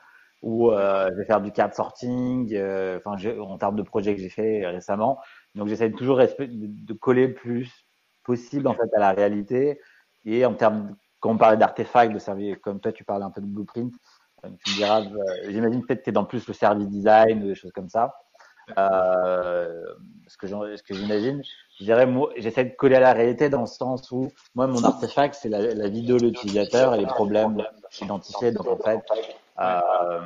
où euh, je vais faire du card sorting, euh, enfin en termes de projets que j'ai fait récemment. Donc j'essaie toujours de, coller le plus possible en fait à la réalité et en termes, quand on parlait d'artefacts, de servir, comme toi tu parlais un peu de blueprint, tu me diras, euh, j'imagine peut-être que tu es dans plus le service design ou des choses comme ça. Euh, ce que j'imagine, je dirais, j'essaie de coller à la réalité dans le sens où, moi, mon artefact, c'est la, la, vidéo de l'utilisateur et les problèmes identifiés. Donc, en fait, euh,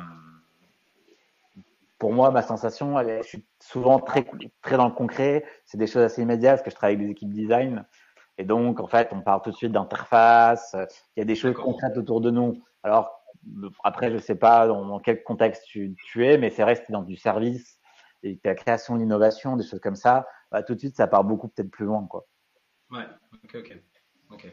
pour moi, ma sensation, elle, je suis souvent très, très dans le concret. C'est des choses assez immédiates parce que je travaille avec des équipes design. Et donc, en fait, on parle tout de suite d'interface. Il y a des choses concrètes autour de nous. Alors, après, je sais pas dans, quel contexte tu, es, mais c'est vrai que tu dans du service et la création, l'innovation, des choses comme ça, bah, tout de suite, ça part beaucoup peut-être plus loin. Quoi.
Ouais, ok, ok.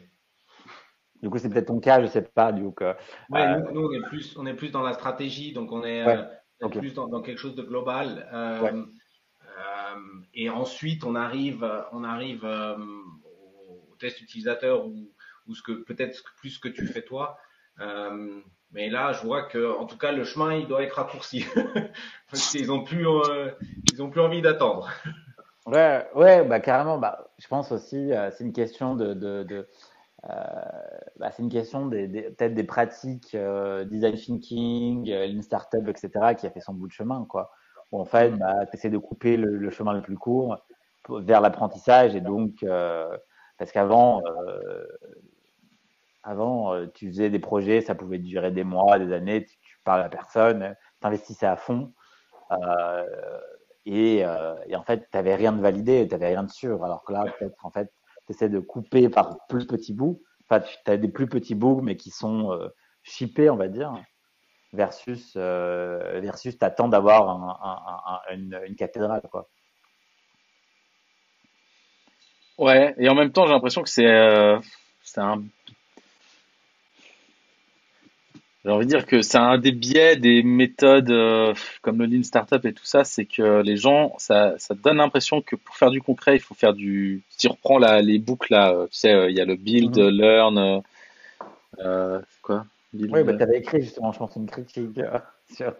Du coup, c'est peut-être ton cas, je sais pas. Du coup,
ouais, nous, on, est plus, on est plus dans la stratégie, donc on est, euh, plus dans, quelque chose de global. Euh, euh, et ensuite, on arrive, on arrive au test utilisateur ou, ou ce que peut-être plus ce que tu fais toi. Mais là, je vois que, en tout cas, le chemin, il doit être raccourci. Parce qu'ils ont plus, euh, ils ont plus envie d'attendre.
Ouais, ouais, bah carrément. Bah, je pense aussi, euh, c'est une question de, de, de euh, bah, c'est une question des, peut-être des pratiques euh, design thinking, euh, lean startup, etc., qui a fait son bout de chemin, quoi. Où en fait, bah, tu essaies de couper le, chemin le plus court vers l'apprentissage et donc parce qu'avant avant, euh, tu faisais des projets, ça pouvait durer des mois, des années, tu, parles à personne, tu investissais à fond. Euh, et, euh, et, en fait, tu n'avais rien de validé, tu n'avais rien de sûr. Alors que là, peut-être, en fait, tu essaies de couper par plus petits bouts, enfin, tu as des plus petits bugs, mais qui sont euh, shippés, on va dire, versus, euh, versus d'avoir un, une, cathédrale, quoi.
Ouais, et en même temps, j'ai l'impression que c'est euh, c'est un j'ai envie de dire que c'est un des biais des méthodes euh, comme le Lean Startup et tout ça, c'est que les gens, ça, ça donne l'impression que pour faire du concret, il faut faire du. Si tu reprends la, les boucles là, euh, tu sais, euh, il y a le build, mhm. learn, euh, quoi?
Oui, bah, tu avais écrit justement, je pense, une critique sur.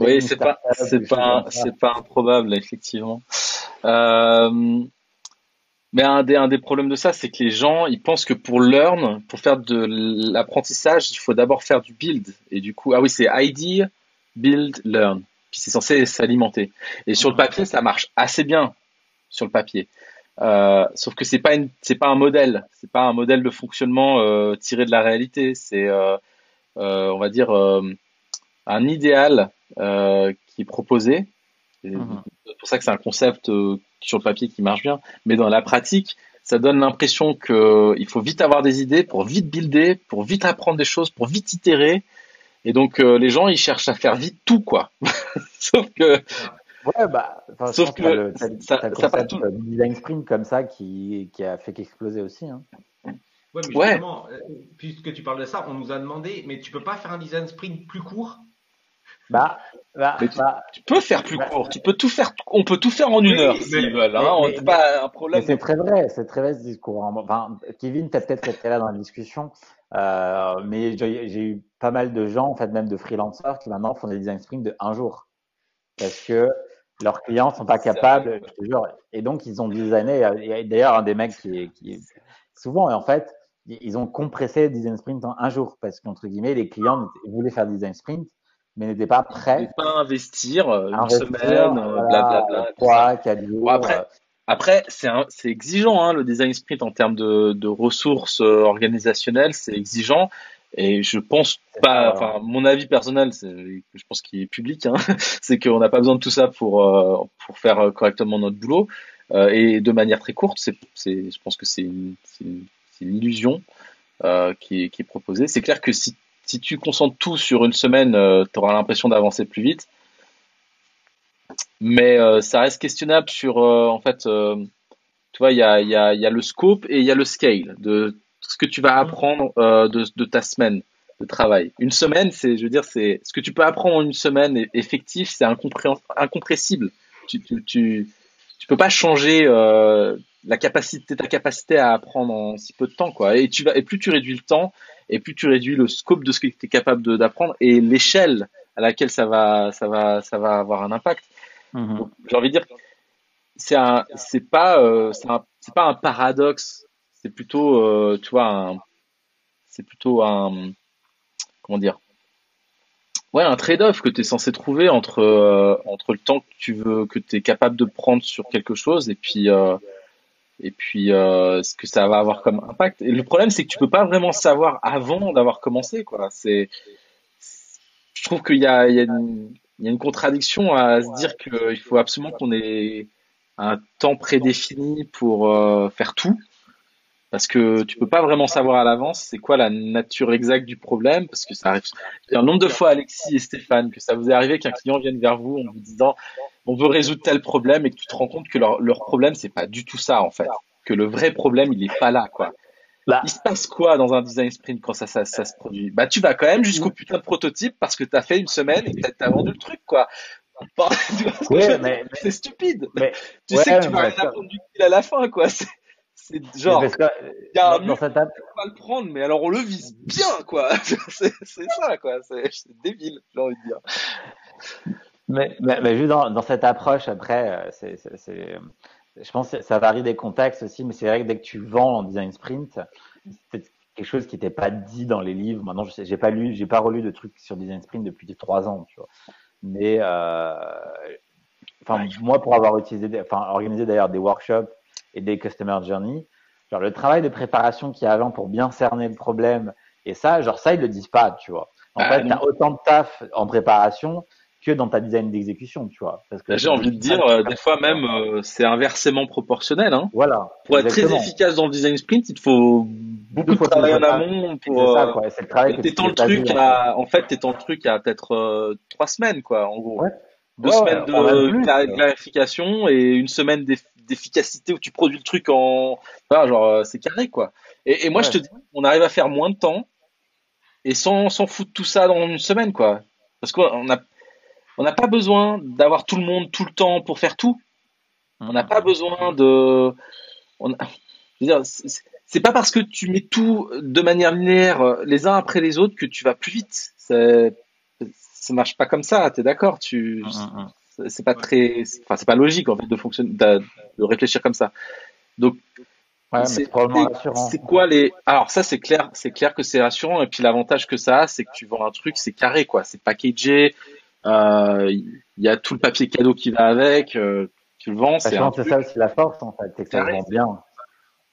oui, c'est pas, c'est pas, c'est pas improbable, effectivement. Euh, mais un des, un des problèmes de ça, c'est que les gens, ils pensent que pour learn, pour faire de l'apprentissage, il faut d'abord faire du build. Et du coup, ah oui, c'est ID, build, learn. Puis c'est censé s'alimenter. Et sur le papier, ça marche assez bien sur le papier. Euh, sauf que c'est pas une, c'est pas un modèle, c'est pas un modèle de fonctionnement euh, tiré de la réalité. C'est, euh, on va dire, un idéal qui est proposé. Mhm. C'est pour ça que c'est un concept sur le papier qui marche bien, mais dans la pratique, ça donne l'impression qu'il faut vite avoir des idées pour vite builder, pour vite apprendre des choses, pour vite itérer. Et donc euh, les gens ils cherchent à faire vite tout quoi. Sauf que
Ouais, bah, sauf que ça, ça pas tout. design sprint comme ça qui, qui a fait qu'exploser aussi. Hein.
Ouais, mais justement, euh, puisque tu parles de ça, on nous a demandé, mais tu peux pas faire un design sprint plus court
bah, bah,
bah, tu, peux faire plus bah, court, tu peux tout faire, on peut tout faire en une heure s'ils veulent, hein, pas un problème.
C'est très vrai, c'est très vrai ce discours. Hein. Enfin, Kevin, tu as peut-être été là dans la discussion, euh, mais j'ai eu pas mal de gens, en fait, même de freelancers, qui maintenant font des design sprints de un jour. Parce que leurs clients sont pas capables, je te jure. Et donc, ils ont des années. D'ailleurs, un des mecs qui est, qui souvent, en fait, ils ont compressé le design sprint en un jour parce qu'entre guillemets, les clients voulaient faire design sprint mais n'était pas prêt.
pas investir euh, une semaine, blablabla.
Trois, quatre jours.
après, euh. après c'est c'est exigeant hein, le design sprint en termes de, de ressources euh, organisationnelles, c'est exigeant. Et je pense pas, enfin mon avis personnel, je pense qu'il est public, hein, c'est qu'on n'a pas besoin de tout ça pour pour faire correctement notre boulot et de manière très courte. C'est, c'est, je pense que c'est une, une, une, illusion qui est, qui est proposée. C'est clair que si si tu concentres tout sur une semaine, euh, tu auras l'impression d'avancer plus vite. Mais euh, ça reste questionnable sur, euh, en fait, tu vois, il y a, y, le scope et il y a le scale de ce que tu vas apprendre de, ta semaine de travail. Une semaine, c'est, je veux dire, c'est ce que tu peux apprendre en une semaine effectif, c'est incompressible. Tu, tu, tu, peux pas changer la capacité, ta capacité à apprendre en si peu de temps, quoi. Et tu vas, et plus tu réduis le temps, et plus tu réduis le scope de ce que tu es capable d'apprendre et l'échelle à laquelle ça va, ça va, ça va avoir un impact. Mhm. J'ai envie de dire, c'est un, c'est pas, euh, c'est pas un paradoxe. C'est plutôt, euh, tu vois, c'est plutôt un, comment dire, ouais, un trade-off que tu es censé trouver entre, euh, entre le temps que tu veux, que tu es capable de prendre sur quelque chose et puis, et puis euh, ce que ça va avoir comme impact. Le problème, c'est que tu peux pas vraiment savoir avant d'avoir commencé, quoi. C'est, je trouve qu'il y a, il y, a une, il y a une contradiction à se dire qu'il faut absolument qu'on ait un temps prédéfini pour euh, faire tout, parce que tu peux pas vraiment savoir à l'avance c'est quoi la nature exacte du problème, parce que ça arrive. Il y a un nombre de fois, Alexis et Stéphane, que ça vous est arrivé qu'un client vienne vers vous en vous disant on veut résoudre tel problème et que tu te rends compte que leur, leur problème, c'est pas du tout ça, en fait. Que le vrai problème, il est pas là, quoi. Bah. Il se passe quoi dans un design sprint quand ça, ça, ça se produit? Bah, tu vas quand même jusqu'au putain de prototype parce que t'as fait une semaine et peut-être t'as vendu le truc, quoi.
ouais,
c'est stupide. Mais, tu sais que tu vas rien apprendre du à la fin, quoi. C'est genre, il y a un mur, on va le prendre, mais alors on le vise bien, quoi. c'est ça, quoi. C'est débile, j'ai envie de dire.
Mais, mais, mais juste dans, dans, cette approche, après, euh, c'est, je pense que ça varie des contextes aussi, mais c'est vrai que dès que tu vends en design sprint, c'est quelque chose qui n'était pas dit dans les livres. Maintenant, je j'ai pas lu, j'ai pas relu de trucs sur design sprint depuis trois ans, tu vois. Mais, euh, enfin, moi, pour avoir utilisé, enfin, organisé d'ailleurs des workshops et des customer journey, genre le travail de préparation qu'il y a avant pour bien cerner le problème, et ça, genre ça, ils le disent pas, tu vois. En ah, fait, tu as autant de taf en préparation que dans ta design d'exécution, tu vois.
Parce que j'ai envie de dire, euh, des fois même, euh, c'est inversement proportionnel. Hein.
Voilà.
Pour être très efficace dans le design sprint, il te faut beaucoup de travail en amont pour.
C'est ça, quoi. C'est le travail que
t'es le truc à, en fait, t'es le truc à peut-être euh, trois semaines, quoi, en gros. Deux semaines de clarification et une semaine d'efficacité où tu produis le truc en, enfin, genre, euh, c'est carré, quoi. Et, et moi, je te dis, on arrive à faire moins de temps et sans s'en foutre tout ça dans une semaine, quoi. Parce qu'on a, on n'a pas besoin d'avoir tout le monde tout le temps pour faire tout. On n'a pas besoin de, on c'est pas parce que tu mets tout de manière linéaire euh, les uns après les autres que tu vas plus vite. Ça marche pas comme ça. T'es d'accord Tu, c'est pas très, enfin c'est pas logique en fait de fonctionner, de, réfléchir comme ça. Donc c'est quoi les Alors ça c'est clair, c'est clair que c'est rassurant et puis l'avantage que ça a, c'est que tu vends un truc, c'est carré quoi, c'est packagé, euh, il y a tout le papier cadeau qui va avec, euh, tu le vends.
C'est ça aussi la force en fait, c'est que ça vend bien.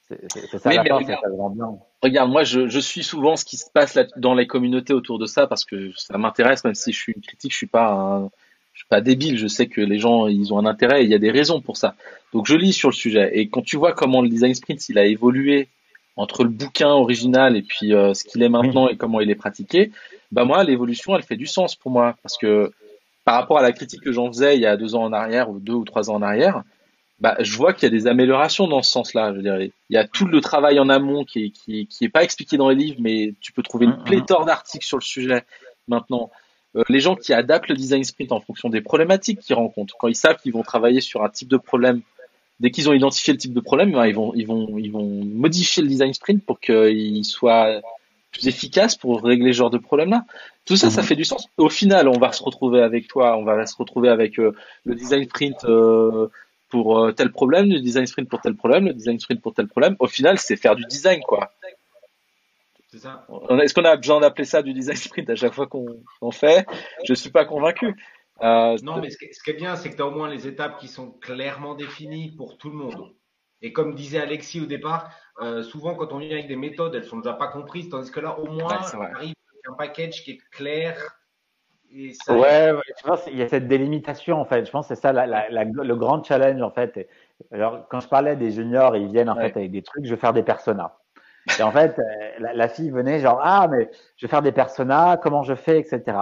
C'est ça la regarde, ça vend bien.
Regarde, moi je, je, suis souvent ce qui se passe là, dans les communautés autour de ça parce que ça m'intéresse, même si je suis une critique, je suis pas un, je suis pas débile, je sais que les gens ils ont un intérêt et il y a des raisons pour ça. Donc je lis sur le sujet et quand tu vois comment le design sprint il a évolué entre le bouquin original et puis euh, ce qu'il est maintenant et comment il est pratiqué, bah moi l'évolution elle fait du sens pour moi parce que par rapport à la critique que j'en faisais il y a deux ans en arrière ou deux ou trois ans en arrière, bah, je vois qu'il y a des améliorations dans ce sens-là. Je dirais, il y a tout le travail en amont qui est, qui, qui est pas expliqué dans les livres, mais tu peux trouver une mm-hmm. pléthore d'articles sur le sujet maintenant. Euh, les gens qui adaptent le design sprint en fonction des problématiques qu'ils rencontrent, quand ils savent qu'ils vont travailler sur un type de problème, dès qu'ils ont identifié le type de problème, ben, ils vont ils vont ils vont modifier le design sprint pour qu'il soit plus efficace pour régler ce genre de problème-là. Tout ça, ça mhm. fait du sens. Au final, on va se retrouver avec toi, on va se retrouver avec euh, le design sprint euh, pour euh, tel problème, le design sprint pour tel problème, le design sprint pour tel problème. Au final, c'est faire du design, quoi. Est-ce qu'on a besoin d'appeler ça du design sprint à chaque fois qu'on fait? Je suis pas convaincu.
non, mais ce qui est bien, c'est que tu as au moins les étapes qui sont clairement définies pour tout le monde. Et comme disait Alexis au départ, euh, souvent quand on vient avec des méthodes, elles sont déjà pas comprises, tandis que là, au moins, on arrive avec un package qui est clair.
Et ça ouais, je pense qu'il y a cette délimitation en fait. Je pense que c'est ça la, la, le grand challenge en fait. Alors quand je parlais des juniors, ils viennent en fait avec des trucs. Je veux faire des personas. Et en fait, euh, la, fille venait genre ah mais je veux faire des personas, comment je fais, etc.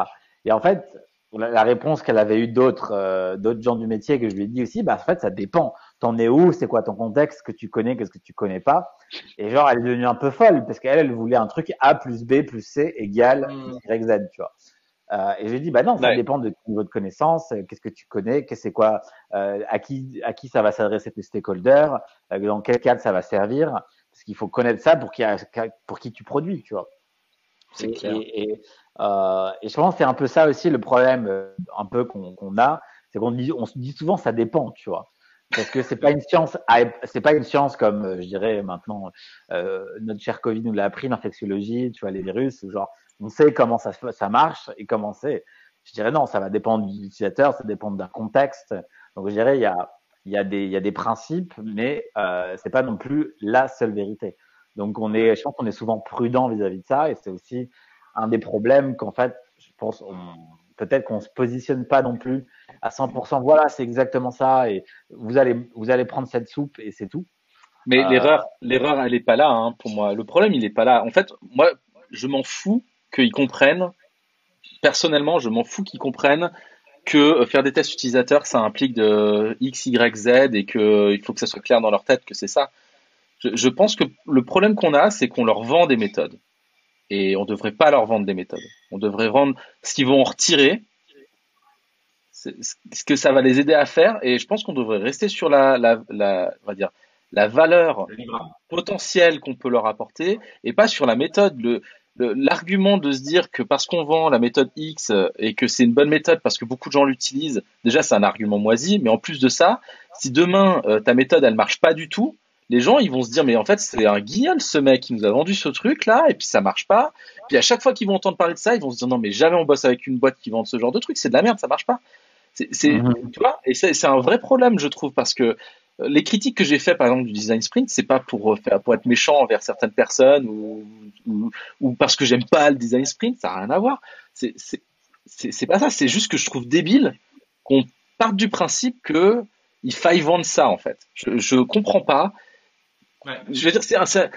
Et en fait, la, réponse qu'elle avait eu d'autres euh, d'autres gens du métier que je lui ai dit aussi, bah en fait ça dépend. T'en es où? C'est quoi ton contexte? Que tu connais Qu'est-ce que tu connais pas? Et genre elle est devenue un peu folle parce qu'elle elle voulait un truc A plus B plus C égale mm. Y Z, tu vois. Euh, et j'ai dit bah non, ça dépend de ton niveau de connaissance. Euh, qu'est-ce que tu connais Qu'est-ce c'est quoi euh, À qui à qui ça va s'adresser tes stakeholders euh, Dans quel cadre ça va servir Parce qu'il faut connaître ça pour qui pour qui tu produis, tu vois. C'est clair. Et, euh, et je pense que c'est un peu ça aussi le problème un peu qu'on a, c'est qu'on dit, on se dit souvent ça dépend, tu vois. Parce que c'est pas une science, c'est pas une science comme je dirais maintenant euh, notre cher Covid nous l'a appris l'infectiologie, tu vois les virus, genre on sait comment ça ça marche et comment c'est. Je dirais non, ça va dépendre de l'utilisateur, ça dépend d'un contexte. Donc je dirais il y a il y a des il y a des principes, mais euh, c'est pas non plus la seule vérité. Donc on est, je pense qu'on est souvent prudent vis-à-vis -vis de ça et c'est aussi un des problèmes qu'en fait, je pense, peut-être qu'on se positionne pas non plus à 100%. Voilà, c'est exactement ça. Et vous allez, vous allez prendre cette soupe et c'est tout.
Mais euh, l'erreur, l'erreur, elle est pas là hein, pour moi. Le problème, il est pas là. En fait, moi, je m'en fous qu'ils comprennent. Personnellement, je m'en fous qu'ils comprennent que euh, faire des tests utilisateurs, ça implique de X, Y, Z et que il faut que ça soit clair dans leur tête que c'est ça. Je, je pense que le problème qu'on a, c'est qu'on leur vend des méthodes et on devrait pas leur vendre des méthodes. On devrait vendre ce qu'ils vont en retirer, ce que ça va les aider à faire, et je pense qu'on devrait rester sur la, la, la, on va dire, la valeur potentielle qu'on peut leur apporter, et pas sur la méthode. Le, l'argument de se dire que parce qu'on vend la méthode X et que c'est une bonne méthode parce que beaucoup de gens l'utilisent, déjà c'est un argument moisi, mais en plus de ça, si demain euh, ta méthode elle marche pas du tout, les gens ils vont se dire mais en fait c'est un guignol ce mec qui nous a vendu ce truc là et puis ça marche pas. Puis à chaque fois qu'ils vont entendre parler de ça, ils vont se dire non mais jamais on bosse avec une boîte qui vend ce genre de truc, c'est de la merde, ça marche pas. C'est mhm. tu vois et c'est un vrai problème je trouve parce que euh, les critiques que j'ai fait par exemple du design sprint, c'est pas pour faire pour être méchant envers certaines personnes ou ou, ou parce que j'aime pas le design sprint, ça a rien à voir. C'est c'est pas ça, c'est juste que je trouve débile qu'on parte du principe que il faille vendre ça en fait. Je je comprends pas je veux dire, c'est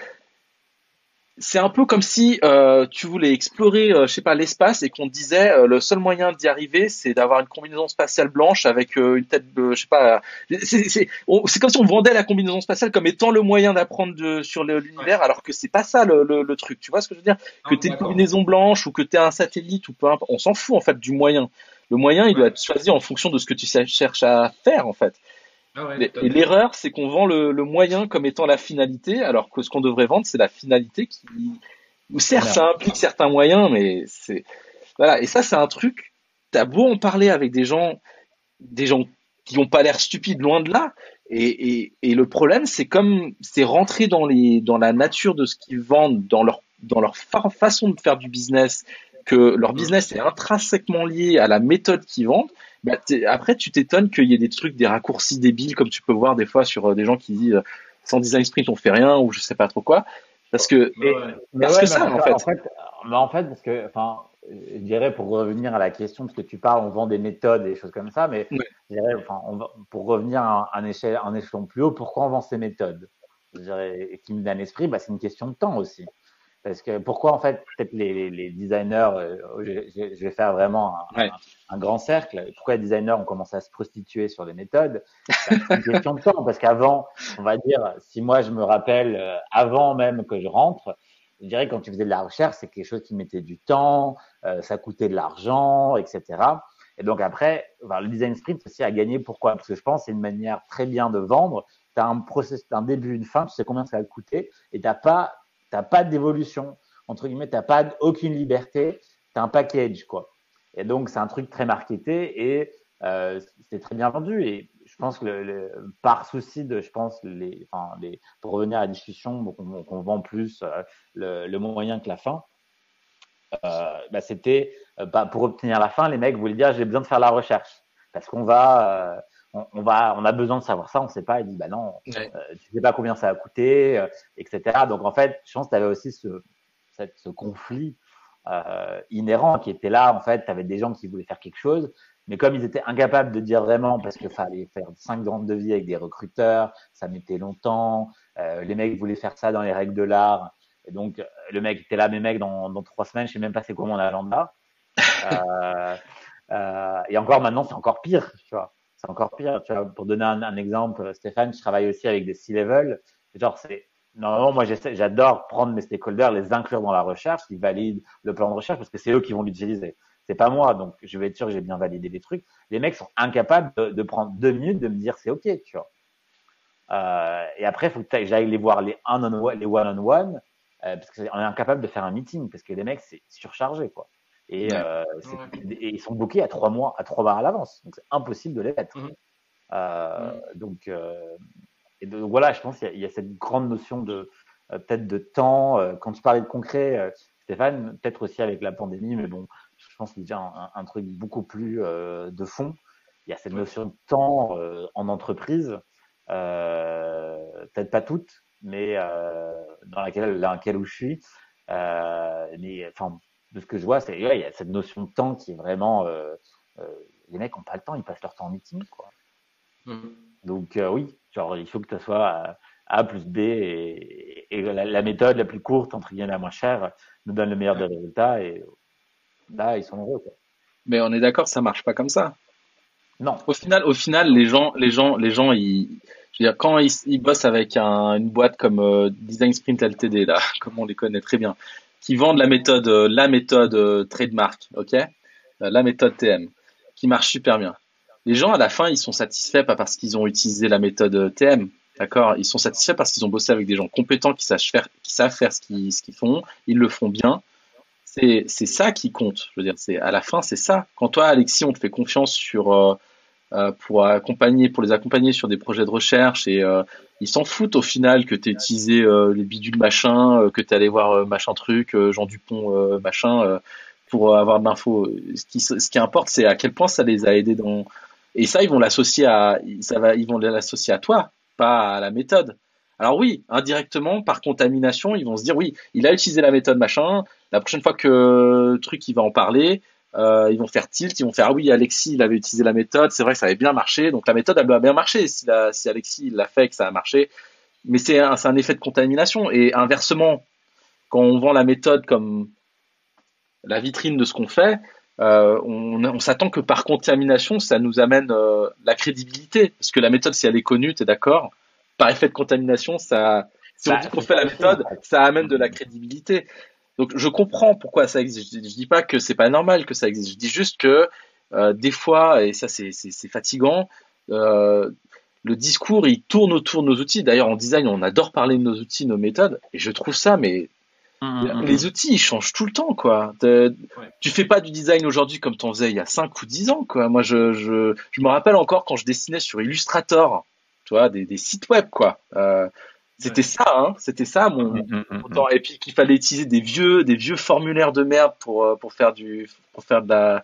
c'est un peu comme si euh, tu voulais explorer, euh, je sais pas, l'espace et qu'on disait euh, le seul moyen d'y arriver, c'est d'avoir une combinaison spatiale blanche avec euh, une tête de, je sais pas. C'est, comme si on vendait la combinaison spatiale comme étant le moyen d'apprendre sur l'univers, alors que c'est pas ça le, le, le, truc. Tu vois ce que je veux dire? Que t'aies une combinaison blanche ou que t'aies un satellite ou peu importe, on s'en fout en fait du moyen. Le moyen, il doit être choisi en fonction de ce que tu cherches à faire en fait. Ah ouais, et l'erreur, c'est qu'on vend le, le, moyen comme étant la finalité, alors que ce qu'on devrait vendre, c'est la finalité qui, ou certes, ça implique certains moyens, mais c'est, voilà. Et ça, c'est un truc, t'as beau en parler avec des gens, des gens qui n'ont pas l'air stupides, loin de là. Et, et, et le problème, c'est comme, c'est rentrer dans les, dans la nature de ce qu'ils vendent, dans leur, dans leur façon de faire du business, que leur business est intrinsèquement lié à la méthode qu'ils vendent bah, après, tu t'étonnes qu'il y ait des trucs, des raccourcis débiles, comme tu peux voir des fois sur euh, des gens qui disent sans design sprint on fait rien ou je sais pas trop quoi. Parce que,
parce que ça, en fait. En fait, en fait, parce que, enfin, je dirais pour revenir à la question, parce que tu parles, on vend des méthodes et des choses comme ça, mais je dirais, enfin, on va, pour revenir à un, échelle, un échelon plus haut, pourquoi on vend ces méthodes? Je dirais, et qui me donne l'esprit, bah, c'est une question de temps aussi. Parce que pourquoi en fait peut-être les, les, designers, euh, je, vais faire vraiment un, grand cercle. Pourquoi les designers ont commencé à se prostituer sur les méthodes? C'est une question de temps parce qu'avant, on va dire, si moi je me rappelle euh, avant même que je rentre, je dirais quand tu faisais de la recherche, c'est quelque chose qui mettait du temps, euh, ça coûtait de l'argent, etc. Et donc après, le design sprint aussi a gagné. Pourquoi? Parce que je pense que c'est une manière très bien de vendre. Tu as un process, un début, une fin, tu sais combien ça va coûter, et tu n'as pas t'as pas d'évolution, entre guillemets, t'as pas aucune liberté, tu as un package, quoi. Et donc, c'est un truc très marketé et euh, c'est très bien vendu. Et je pense que le, par souci de, je pense, les, enfin, les, pour revenir à la discussion, donc on, vend plus euh, le, moyen que la fin. Euh, bah, c'était bah, pour obtenir la fin, les mecs voulaient dire j'ai besoin de faire la recherche parce qu'on va, on, va, on a besoin de savoir ça, on ne sait pas. Il dit, bah non, euh, tu sais pas combien ça va coûter, euh, etc. Donc en fait, je pense que tu avais aussi ce, cette, ce conflit euh, inhérent qui était là. En fait, tu avais des gens qui voulaient faire quelque chose, mais comme ils étaient incapables de dire vraiment, parce qu'il fallait faire cinq grandes devis avec des recruteurs, ça mettait longtemps. Euh, les mecs voulaient faire ça dans les règles de l'art. Et donc, le mec était là, mes mecs, dans, dans trois semaines, je sais même pas c'est quoi mon agenda. Euh, euh, et encore maintenant, c'est encore pire, tu vois encore pire. Tu vois, pour donner un, exemple, Stéphane, je travaille aussi avec des C-level. Genre, c'est normalement, moi, j'adore prendre mes stakeholders, les inclure dans la recherche, ils valident le plan de recherche parce que c'est eux qui vont l'utiliser. C'est pas moi, donc je vais être sûr que j'ai bien validé les trucs. Les mecs sont incapables de, prendre deux minutes, de me dire c'est ok, tu vois. Euh, et après, il faut que j'aille les voir les one one on one, euh, parce qu'on est incapable de faire un meeting parce que les mecs c'est surchargé quoi. Et, euh, et, ils sont bloqués à trois mois, à trois mois à l'avance. Donc c'est impossible de les mettre. Mmh. Euh, mmh. Donc, euh, et donc voilà, je pense qu'il y, y, a cette grande notion de euh, peut-être de temps. Euh, quand tu parlais de concret, Stéphane, peut-être aussi avec la pandémie, mais bon, je pense qu'il y a un, un, truc beaucoup plus de fond. Il y a cette notion de temps en entreprise, peut-être pas toutes, mais dans laquelle, dans laquelle où je suis. mais enfin, de ce que je vois, c'est il y a cette notion de temps qui est vraiment euh, euh, les mecs n'ont pas le temps, ils passent leur temps en meeting quoi. Mmh. Donc euh, oui, genre il faut que ça soit A plus B et, et la, méthode la plus courte entre guillemets la moins chère nous donne le meilleur des résultats et là ils sont heureux quoi.
Mais on est d'accord, ça marche pas comme ça.
Non.
Au final, au final, les gens, les gens, les gens, ils, je veux dire, quand ils, ils bossent avec un, une boîte comme Design Sprint Ltd, là, comme on les connaît très bien, qui vendent la méthode, euh, la méthode euh, trademark, ok, euh, la méthode TM, qui marche super bien. Les gens à la fin, ils sont satisfaits pas parce qu'ils ont utilisé la méthode TM, d'accord? Ils sont satisfaits parce qu'ils ont bossé avec des gens compétents qui savent faire, qui savent faire ce qu'ils font, ils le font bien. C'est ça qui compte. Je veux dire, c'est à la fin, c'est ça. Quand toi, Alexis, on te fait confiance sur pour accompagner, pour les accompagner sur des projets de recherche et euh, ils s'en foutent au final que tu utilisé euh, les bidules machin, que tu allé voir machin truc, Jean Dupont machin pour avoir de l'info. Ce qui, ce qui importe, c'est à quel point ça les a aidés dans et ça ils vont l'associer à ça va ils vont l'associer à toi, pas à la méthode. Alors oui, indirectement, par contamination, ils vont se dire oui, il a utilisé la méthode machin. La prochaine fois que truc, il va en parler, euh, ils vont faire tilt, ils vont faire ah oui Alexis il avait utilisé la méthode, c'est vrai que ça avait bien marché, donc la méthode elle doit bien marcher si, la, si Alexis l'a fait que ça a marché, mais c'est un, un effet de contamination et inversement quand on vend la méthode comme la vitrine de ce qu'on fait, euh, on, on s'attend que par contamination, ça nous amène euh, la crédibilité. Parce que la méthode, si elle est connue, tu es d'accord Par effet de contamination, ça, si on dit qu'on fait la méthode, ça amène de la crédibilité. Donc je comprends pourquoi ça existe. Je, dis- je dis pas que c'est pas normal que ça existe. Je dis juste que euh, des fois, et ça c'est c'est- c'est fatigant, euh, le discours il tourne autour de nos outils. D'ailleurs en design, on adore parler de nos outils, nos méthodes, et je trouve ça mais
Mm,
les outils, ils changent tout le temps, quoi.
Ouais.
Tu fais pas du design aujourd'hui comme t'en faisais il y a 5 ou 10 ans, quoi. Moi, je, je, je me rappelle encore quand je dessinais sur Illustrator, tu vois, des, des sites web, quoi. Euh, c'était
Ouais.
ça, hein. C'était ça, mon,
Mm, mm, mm,
mon temps. Et puis qu'il fallait utiliser des vieux, des vieux formulaires de merde pour, euh, pour faire du, pour faire de la,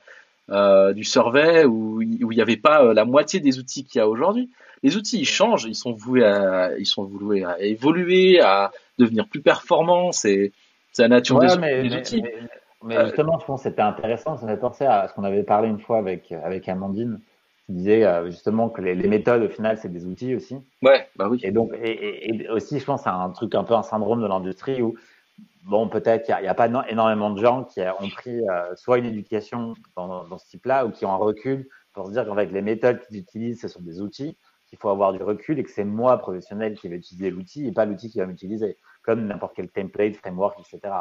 euh, du survey où, il- où il n'y avait pas euh, la moitié des outils qu'il y a aujourd'hui. Les outils, ils changent, ils sont voués à, ils sont voués à évoluer, à devenir plus performants. C'est, c'est la nature
Ouais,
des,
mais,
des
mais-
outils.
mais- mais justement, je pense que c'était intéressant. Ça me fait penser à ce qu'on avait parlé une fois avec, avec Amandine, qui disait euh, justement que les, les méthodes, au final, c'est des outils aussi.
Ouais, bah oui.
Et donc, et, aussi, je pense à un truc un peu un syndrome de l'industrie où, bon, peut-être qu'il n'y a, pas no- énormément de gens qui ont pris euh, soit une éducation dans, dans ce type-là ou qui ont un recul pour se dire qu'en fait, les méthodes qu'ils utilisent, ce sont des outils, qu'il faut avoir du recul et que c'est moi, professionnel, qui vais utiliser l'outil et pas l'outil qui va m'utiliser, comme n'importe quel template, framework, etc.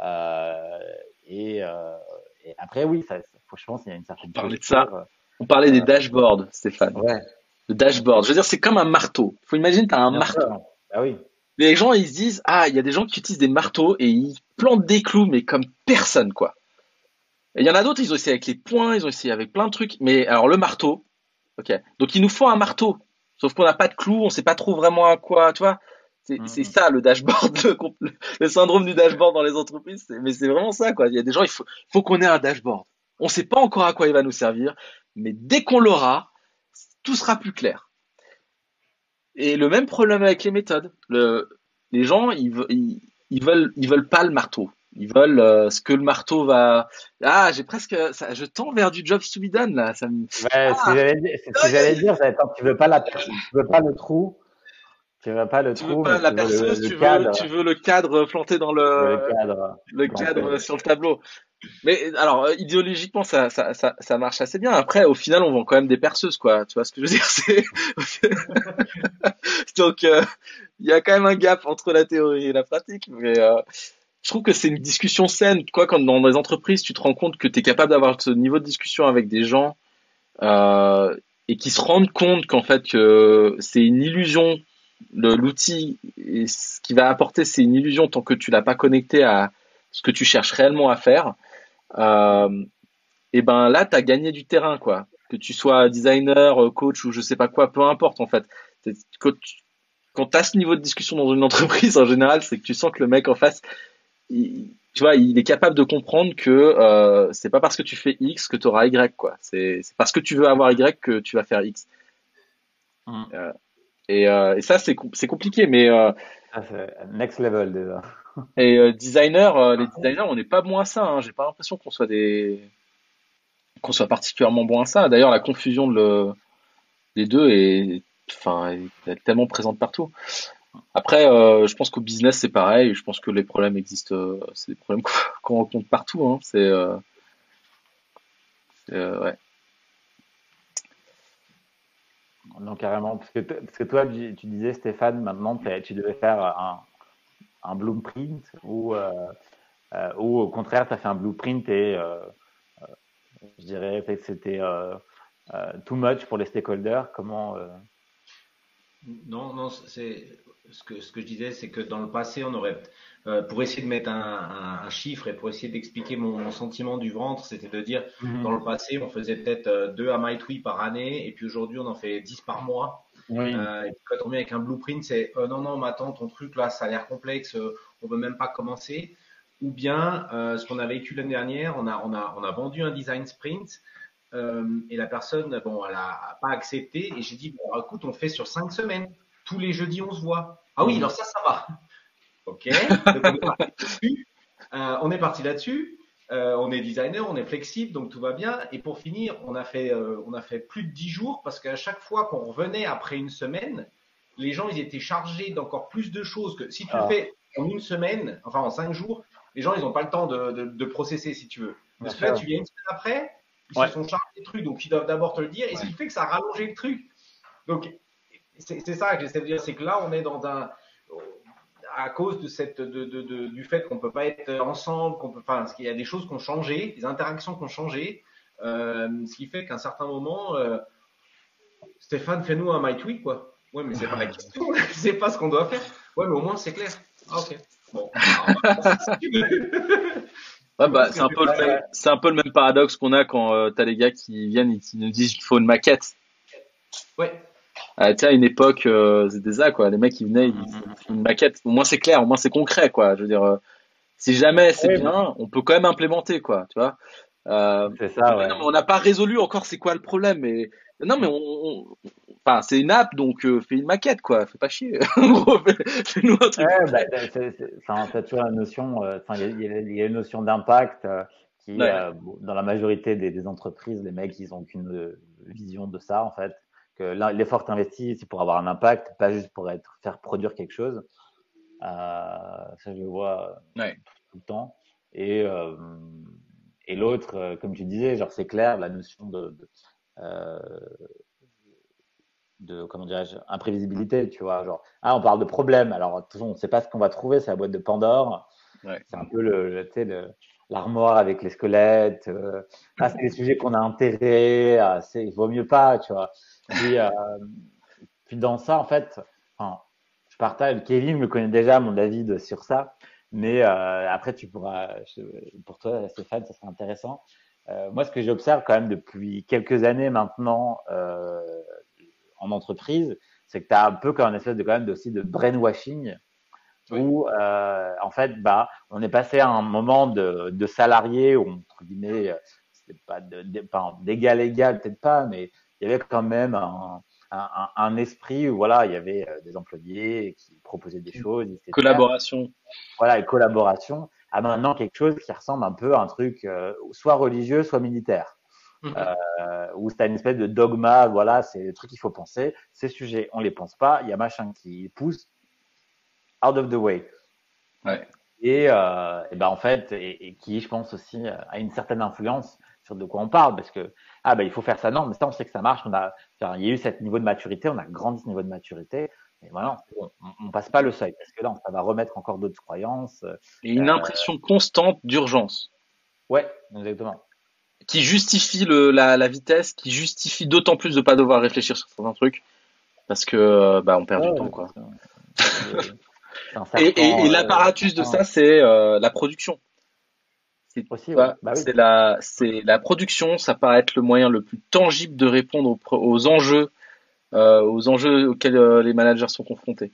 Euh, et, et après, oui, ça, faut, je pense qu'il y a une certaine.
Parlait de ça. On parlait des
Euh,
dashboards, Stéphane.
Ouais.
Le dashboard. Je veux dire, c'est comme un marteau. Faut imaginer, t'as un
bien
marteau.
sûr. Ah oui.
Les gens, ils se disent, ah, il y a des gens qui utilisent des marteaux et ils plantent des clous, mais comme personne, quoi. Et il y en a d'autres, ils ont essayé avec les poings, ils ont essayé avec plein de trucs. Mais alors, le marteau, ok. Donc, il nous faut un marteau. Sauf qu'on n'a pas de clous, on sait pas trop vraiment à quoi, tu vois. C'est
Mhm.
ça, le dashboard, le, syndrome du dashboard dans les entreprises. Mais c'est vraiment ça, quoi. Il y a des gens, il faut, faut qu'on ait un dashboard. On sait pas encore à quoi il va nous servir, mais dès qu'on l'aura, tout sera plus clair. Et le même problème avec les méthodes. Le, les gens, ils, ils, ils veulent, ils veulent pas le marteau. Ils veulent euh, ce que le marteau va. Ah, j'ai presque. Ça, je tends vers du job to be done là. Ça me...
Ouais, dire. c'est ce que j'allais dire. attends, tu veux pas la, tu veux pas le trou, tu veux pas le
Tu
trou,
veux pas la
tu veux le-
perceuse,
le
tu, veux,
cadre,
tu veux le cadre planté dans le,
le cadre.
le cadre sur le tableau. Mais alors euh, idéologiquement ça, ça, ça, ça marche assez bien. Après au final on vend quand même des perceuses quoi. Tu vois ce que je veux dire C'est donc euh, il y a quand même un gap entre la théorie et la pratique. Mais euh, je trouve que c'est une discussion saine. Quoi quand dans des entreprises tu te rends compte que tu es capable d'avoir ce niveau de discussion avec des gens euh, et qui se rendent compte qu'en fait que c'est une illusion. L'outil et ce qui va apporter c'est une illusion tant que tu l'as pas connecté à ce que tu cherches réellement à faire euh, et ben là, tu as gagné du terrain, quoi. Que tu sois designer, euh, coach ou je sais pas quoi, peu importe en fait. Quand tu as ce niveau de discussion dans une entreprise, en général, c'est que tu sens que le mec en face, il, tu vois, il est capable de comprendre que euh, c'est pas parce que tu fais X que tu auras Y, quoi. C'est parce que tu veux avoir Y que tu vas faire X.
Mm.
Euh, et, euh, et ça, c'est com- c'est compliqué, mais
Next level déjà.
et euh, designer, euh, les designers, on n'est pas bon à ça. Hein. J'ai pas l'impression qu'on soit des qu'on soit particulièrement bon à ça. D'ailleurs, la confusion de le... des deux est, enfin, tellement présente partout. Après, euh, je pense qu'au business c'est pareil. Je pense que les problèmes existent. euh, c'est des problèmes qu'on rencontre partout. Hein. C'est, ouais.
Non, carrément. Parce que, parce que toi, tu, disais, Stéphane, maintenant, tu devais faire un, un blueprint ou, euh, euh, ou au contraire, tu as fait un blueprint et euh, je dirais que c'était too much pour les stakeholders. Comment.
Non, non, c'est ce que, ce que je disais, c'est que dans le passé, on aurait, euh, pour essayer de mettre un, un- un chiffre et pour essayer d'expliquer mon, mon sentiment du ventre, c'était de dire, dans le passé, on faisait peut-être euh, deux à MyTwee par année, et puis aujourd'hui, on en fait 10 par mois.
Oui.
Euh, et puis quand on vient avec un blueprint, c'est euh, non, non, mais attends, ton truc là, ça a l'air complexe, on veut même pas commencer. Ou bien, ce qu'on a vécu l'année dernière, on a, on, a, on a vendu un design sprint et la personne, bon, elle a pas accepté. Et j'ai dit, bon, écoute, on fait sur cinq semaines. Tous les jeudis, on se voit. Ah oui, alors ça, ça va. Ok. Donc, on est parti là-dessus. Euh, on est. Euh, on est designer, on est flexible, donc tout va bien. Et pour finir, on a fait, euh, on a fait plus de 10 jours parce qu'à chaque fois qu'on revenait après une semaine, les gens ils étaient chargés d'encore plus de choses que si tu
Ah.
le fais en une semaine, enfin en cinq jours, les gens, ils n'ont pas le temps de, de, de, processer, si tu veux. Parce que là, tu viens une semaine après, ils se sont chargés des trucs, donc ils doivent d'abord te le dire, et ce qui fait que ça a rallongé le truc. Donc, c'est ça que j'essaie de dire, c'est que là, on est dans un. À cause de cette, de, de, de du fait qu'on peut pas être ensemble, qu'on peut, enfin, qu'il y a des choses qui ont changé, des interactions qui ont changé, euh, ce qui fait qu'à un certain moment, euh, Stéphane, fais-nous un my tweet, quoi. Ouais, mais c'est pas la question, c'est pas ce qu'on doit faire. Ouais, mais au moins c'est clair. Ah, ok. Bon.
Ouais, bah, c'est un peu le même, c'est un peu le même paradoxe qu'on a quand euh, t'as les gars qui viennent et qui nous disent qu'il faut une maquette.
Ouais.
Tu sais, à une époque, euh, c'était ça, quoi. Les mecs, ils venaient, ils disaient une maquette. Au moins, c'est clair, au moins, c'est concret, quoi. Je veux dire, euh, si jamais c'est
Oui,
bien, on peut quand même implémenter, quoi, tu vois. Euh,
C'est ça, ouais.
non, mais on n'a pas résolu encore c'est quoi le problème. Mais non, mais on, enfin, c'est une app, donc euh, fais une maquette, quoi. Fais pas chier. En gros, fais- Fais-nous un truc.
Ouais, bah, c'est- toujours la notion, euh, enfin, il y a, y y une notion d'impact euh, qui,
Ouais.
euh, bon, dans la majorité des, des entreprises, les mecs, ils ont qu'une euh, vision de ça, en fait. Que l'effort que t'investis, c'est pour avoir un impact, pas juste pour être, faire produire quelque chose. Euh, ça, je le vois
Ouais.
tout le temps. Et, euh, et l'autre, euh, comme tu disais, genre, c'est clair, la notion de, de, euh, de comment dirais-je, imprévisibilité, tu vois. Genre, ah, on parle de problème. Alors, de toute façon, on ne sait pas ce qu'on va trouver, c'est la boîte de Pandore.
Ouais.
C'est un peu le, le- tu le- l'armoire avec les squelettes. euh, ah, c'est des sujets qu'on a enterrés. ah, c'est, il vaut mieux pas, tu vois. Puis, euh, puis dans ça, en fait, enfin, je partage. Kevin me connaît déjà mon avis de- sur ça. Mais euh, après, tu pourras, je- pour toi, Stéphane, ça serait intéressant. Euh, moi, ce que j'observe quand même depuis quelques années maintenant euh, en entreprise, c'est que tu as un peu comme un espèce de quand même aussi de brainwashing
Oui.
où euh, en fait, bah, on est passé à un moment de, de salarié où entre guillemets, euh, c'était pas de, de- d'égal égal, peut-être pas, mais il y avait quand même un, un, un- un esprit où voilà, il y avait euh, des employés qui proposaient des choses, ils étaient
Collaboration.
voilà, et collaboration, à maintenant quelque chose qui ressemble un peu à un truc euh, soit religieux, soit militaire,
Mhm.
euh, où c'est une espèce de dogma, voilà, c'est le truc qu'il faut penser, ces sujets, on les pense pas, il y a machin qui pousse out of the way.
Ouais.
Et, euh, et ben en fait, et, et qui, je pense aussi, a une certaine influence sur de quoi on parle, parce que ah ben il faut faire ça, non, mais ça on sait que ça marche, on a, enfin, il y a eu ce niveau de maturité, on a grandi ce niveau de maturité, et voilà, on, on passe pas le seuil, parce que là, ça va remettre encore d'autres croyances. euh,
Et une impression constante d'urgence.
Ouais, exactement.
qui justifie le, la, la vitesse, qui justifie d'autant plus de pas devoir réfléchir sur certains trucs, parce que euh, bah on perd
Ouais,
du temps quoi. Et,
euh,
l'apparatus de ça, c'est euh, la production. C'est
Bah oui.
c'est la, c'est la production, ça paraît être le moyen le plus tangible de répondre aux, enjeux, euh, aux enjeux auxquels euh, les managers sont confrontés.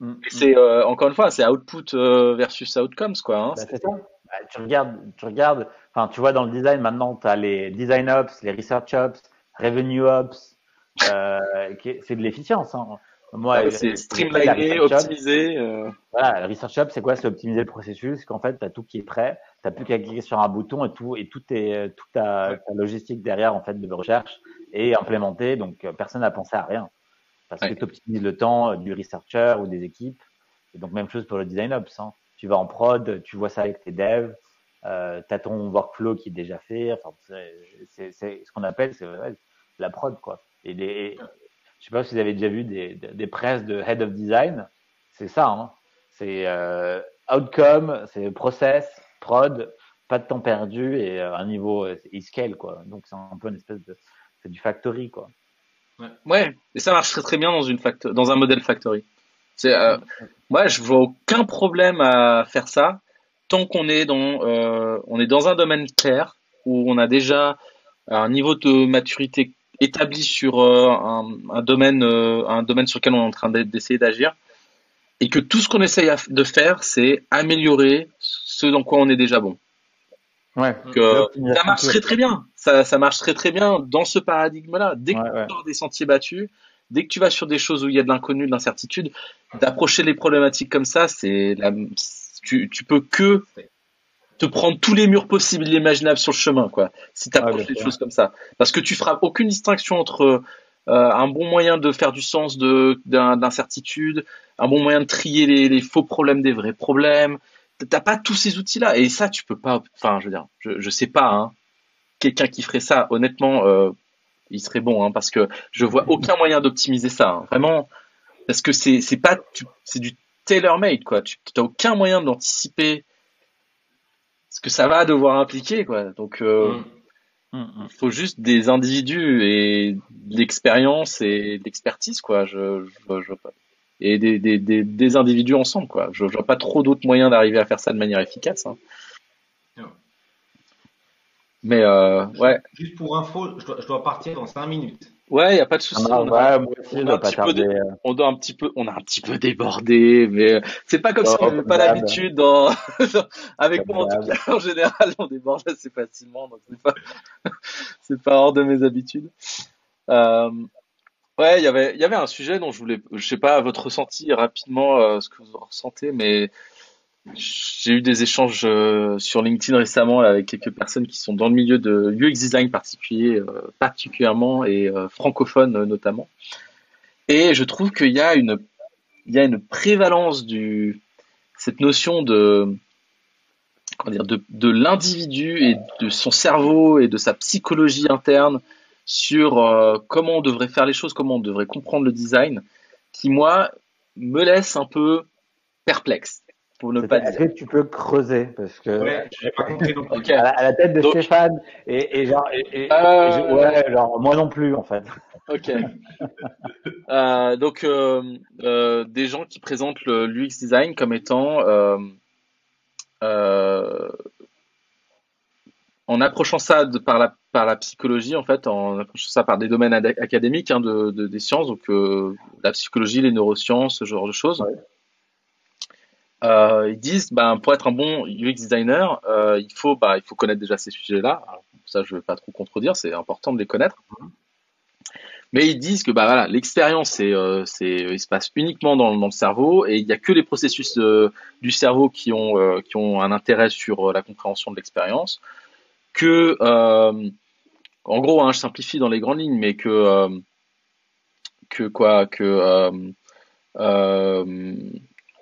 Mm, mm.
c'est euh, encore une fois, c'est output versus outcomes quoi. Hein.
Bah, ça. Bah, tu regardes, tu regardes, enfin, tu vois dans le design maintenant, tu as les design ops, les research ops, revenue ops, c'est de l'efficience. Hein. Moi,
Ah c'est
ops,
optimisé. euh.
Voilà, le research ops, c'est quoi? C'est optimiser le processus. Qu'en fait, tu as tout qui est prêt, tu plus qu'à cliquer sur un bouton et tout, et tout est, toute ta, ta logistique derrière en fait de recherche est implémentée. Donc, euh, personne n'a pensé à rien parce
Ouais.
que tu optimises le temps euh, du researcher ou des équipes. Et donc, même chose pour le design ops. Hein. Tu vas en prod, tu vois ça avec tes devs, euh, tu as ton workflow qui est déjà fait. Enfin, c'est- ce qu'on appelle c'est ouais, la prod, quoi. Et les, je sais pas si vous avez déjà vu des, des, presses de head of design. C'est ça, hein. C'est euh, outcome, c'est process, prod, pas de temps perdu et euh, un niveau euh, e scale, quoi. Donc, c'est un peu une espèce de, c'est du factory, quoi.
Ouais, et ça marche très très bien dans une facto- dans un modèle factory. Euh, moi, je vois aucun problème à faire ça tant qu'on est dans, euh, on est dans un domaine clair où on a déjà un niveau de maturité établi sur euh, un, un domaine, euh, un domaine sur lequel on est en train d'essayer d'agir, et que tout ce qu'on essaye de faire, c'est améliorer ce dans quoi on est déjà bon.
Ouais.
Donc, euh, ça marche très très bien. Ça, ça marche très très bien dans ce paradigme-là. Dès que
Ouais, ouais.
tu sors des sentiers battus, dès que tu vas sur des choses où il y a de l'inconnu, de l'incertitude, d'approcher les problématiques comme ça, c'est la, tu, tu peux que te prendre tous les murs possibles et imaginables sur le chemin, quoi. Si tu approches
bien
les choses comme ça, parce que tu feras aucune distinction entre un bon moyen de faire du sens de d'incertitude, un bon moyen de trier les, les faux problèmes des vrais problèmes. T'as pas tous ces outils-là et ça tu peux pas. Enfin, je veux dire, je, je sais pas. Hein, Quelqu'un qui ferait ça, honnêtement, euh, il serait bon hein, parce que je vois aucun moyen d'optimiser ça. Hein, vraiment, parce que c'est c'est pas c'est du tailor-made quoi. Tu n'as aucun moyen d'anticiper ce que ça va devoir impliquer quoi. Donc euh, mm. Mm, mm. il faut juste des individus et de l'expérience et de l'expertise quoi. Je, je, je, et des, des, des, des, individus ensemble quoi. Je, je vois pas trop d'autres moyens d'arriver à faire ça de manière efficace. Hein. Mais euh, ouais.
Juste pour info, je dois, je dois partir dans 5 minutes.
Ouais, y a pas de souci.
Ah,
on,
ouais,
on, un petit peu on doit un petit peu, on a un petit peu débordé, mais c'est pas comme
Oh,
si on n'avait pas l'habitude dans, avec moi en tout cas, en général, on déborde assez facilement, donc c'est pas, c'est pas hors de mes habitudes. Euh, ouais, il y avait, il y avait un sujet dont je voulais, je sais pas votre ressenti rapidement, euh, ce que vous en ressentez, mais j'ai eu des échanges euh, sur LinkedIn récemment avec quelques personnes qui sont dans le milieu de UX design particulier, euh, particulièrement et euh, francophone notamment. Et je trouve qu'il y a une, prévalence du, cette notion de, comment dire, de, de l'individu et de son cerveau et de sa psychologie interne sur comment on devrait faire les choses, comment on devrait comprendre le design, qui moi me laisse un peu perplexe, pour ne pas
Est-ce
dire.
que tu peux creuser parce que
Ouais, j'ai pas compris non plus.
Ok.
à, la, à la tête de
Donc-
Stéphane et, et genre et, et- et
Euh,
je- ouais genre moi non plus en fait.
Ok. Euh, donc euh, euh, des gens qui présentent le l'UX design comme étant euh, euh, en approchant ça de, par la par la psychologie en fait, en approchant ça par des domaines ad- académiques hein, de, de- des sciences, donc euh, la psychologie, les neurosciences, ce genre de choses.
Ouais.
Euh, ils disent, ben, pour être un bon UX designer, euh, il faut, bah, il faut connaître déjà ces sujets-là. Ça, je vais pas trop contredire, c'est important de les connaître. Mais ils disent que bah voilà, l'expérience c'est euh, c'est il se passe uniquement dans, dans le cerveau et il y a que les processus euh, du cerveau qui ont euh, qui ont un intérêt sur euh, la compréhension de l'expérience. Que euh, en gros, hein, je simplifie dans les grandes lignes, mais que euh, que quoi que euh, euh, euh,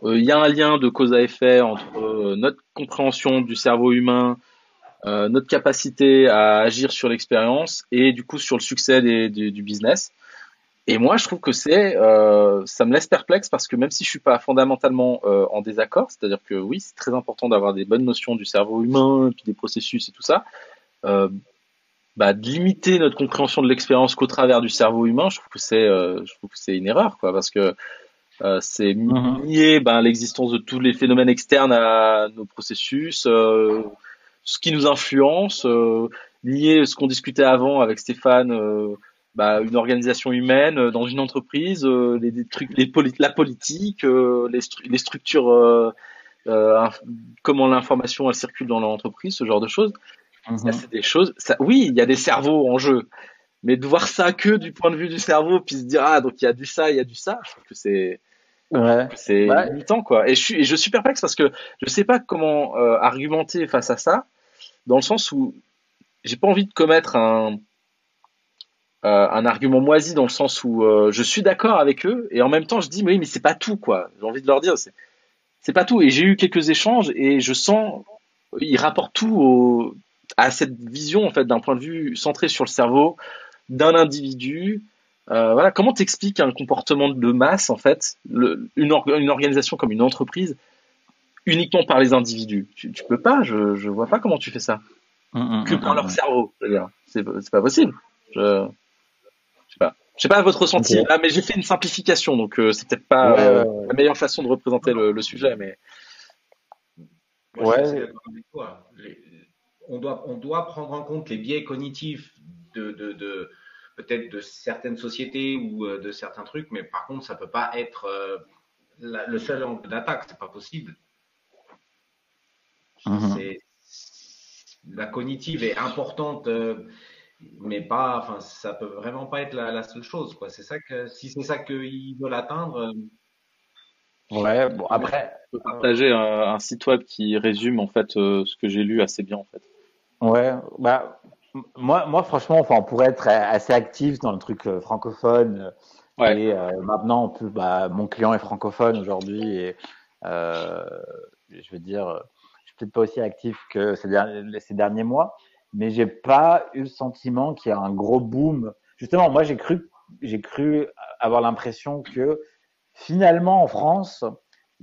il y a un lien de cause à effet entre euh, notre compréhension du cerveau humain euh, notre capacité à agir sur l'expérience et du coup sur le succès des, du, du business. Et moi, je trouve que c'est, euh, ça me laisse perplexe parce que même si je suis pas fondamentalement euh, en désaccord, c'est-à-dire que oui, c'est très important d'avoir des bonnes notions du cerveau humain, puis des processus et tout ça, euh, bah, de limiter notre compréhension de l'expérience qu'au travers du cerveau humain, je trouve que c'est, euh, je trouve que c'est une erreur, quoi, parce que euh, c'est
Mhm.
nier ben, l'existence de tous les phénomènes externes à nos processus, euh, ce qui nous influence, euh, nier ce qu'on discutait avant avec Stéphane, euh, bah, une organisation humaine euh, dans une entreprise, euh, les, les trucs, les poli- la politique, euh, les, stru- les structures, euh, euh, comment l'information elle circule dans l'entreprise, ce genre de choses. Ça, c'est des choses. Ça, oui, il y a des cerveaux en jeu, mais de voir ça que du point de vue du cerveau, puis se dire ah donc il y a du ça, il y a du ça, je trouve que c'est
Ouais.
c'est
Ouais.
quoi. Et je suis et je suis perplexe parce que je sais pas comment euh, argumenter face à ça, dans le sens où j'ai pas envie de commettre un euh, un argument moisi dans le sens où euh, je suis d'accord avec eux et en même temps je dis mais oui mais c'est pas tout quoi. J'ai envie de leur dire c'est c'est pas tout et j'ai eu quelques échanges et je sens ils rapportent tout au, à cette vision en fait d'un point de vue centré sur le cerveau d'un individu. Euh, voilà, comment t'expliques un comportement de masse en fait, le- une, or- une organisation comme une entreprise uniquement par les individus? Tu, tu peux pas, je, je vois pas comment tu fais ça.
Mhm,
Que
mhm,
par leur cerveau, c'est pas possible. Je, je sais pas. Je sais pas votre ressenti mais j'ai fait une simplification, donc euh, c'est peut-être pas
Ouais,
euh,
ouais,
la meilleure façon de représenter le, le sujet, mais
Moi,
Ouais.
on, doit, on doit prendre en compte les biais cognitifs de, de, de- peut-être de certaines sociétés ou euh, de certains trucs, mais par contre, ça peut pas être euh, la- le seul angle d'attaque. C'est pas possible.
Mhm.
C'est- la cognitive est importante, euh, mais pas. Enfin, ça peut vraiment pas être la, la seule chose. Quoi. C'est ça que si c'est ça qu'ils veulent atteindre. euh,
Ouais. Bon après.
je peux partager un, un site web qui résume en fait euh, ce que j'ai lu assez bien en fait.
Ouais, bah, moi, moi, franchement, enfin, on pourrait être assez actif dans le truc euh, francophone. Ouais. Et euh, maintenant, on peut, bah, mon client est francophone aujourd'hui et euh, je veux dire, je suis peut-être pas aussi actif que ces derniers, ces derniers mois, mais j'ai pas eu le sentiment qu'il y a un gros boom. Justement, moi, j'ai cru, j'ai cru avoir l'impression que finalement, en France,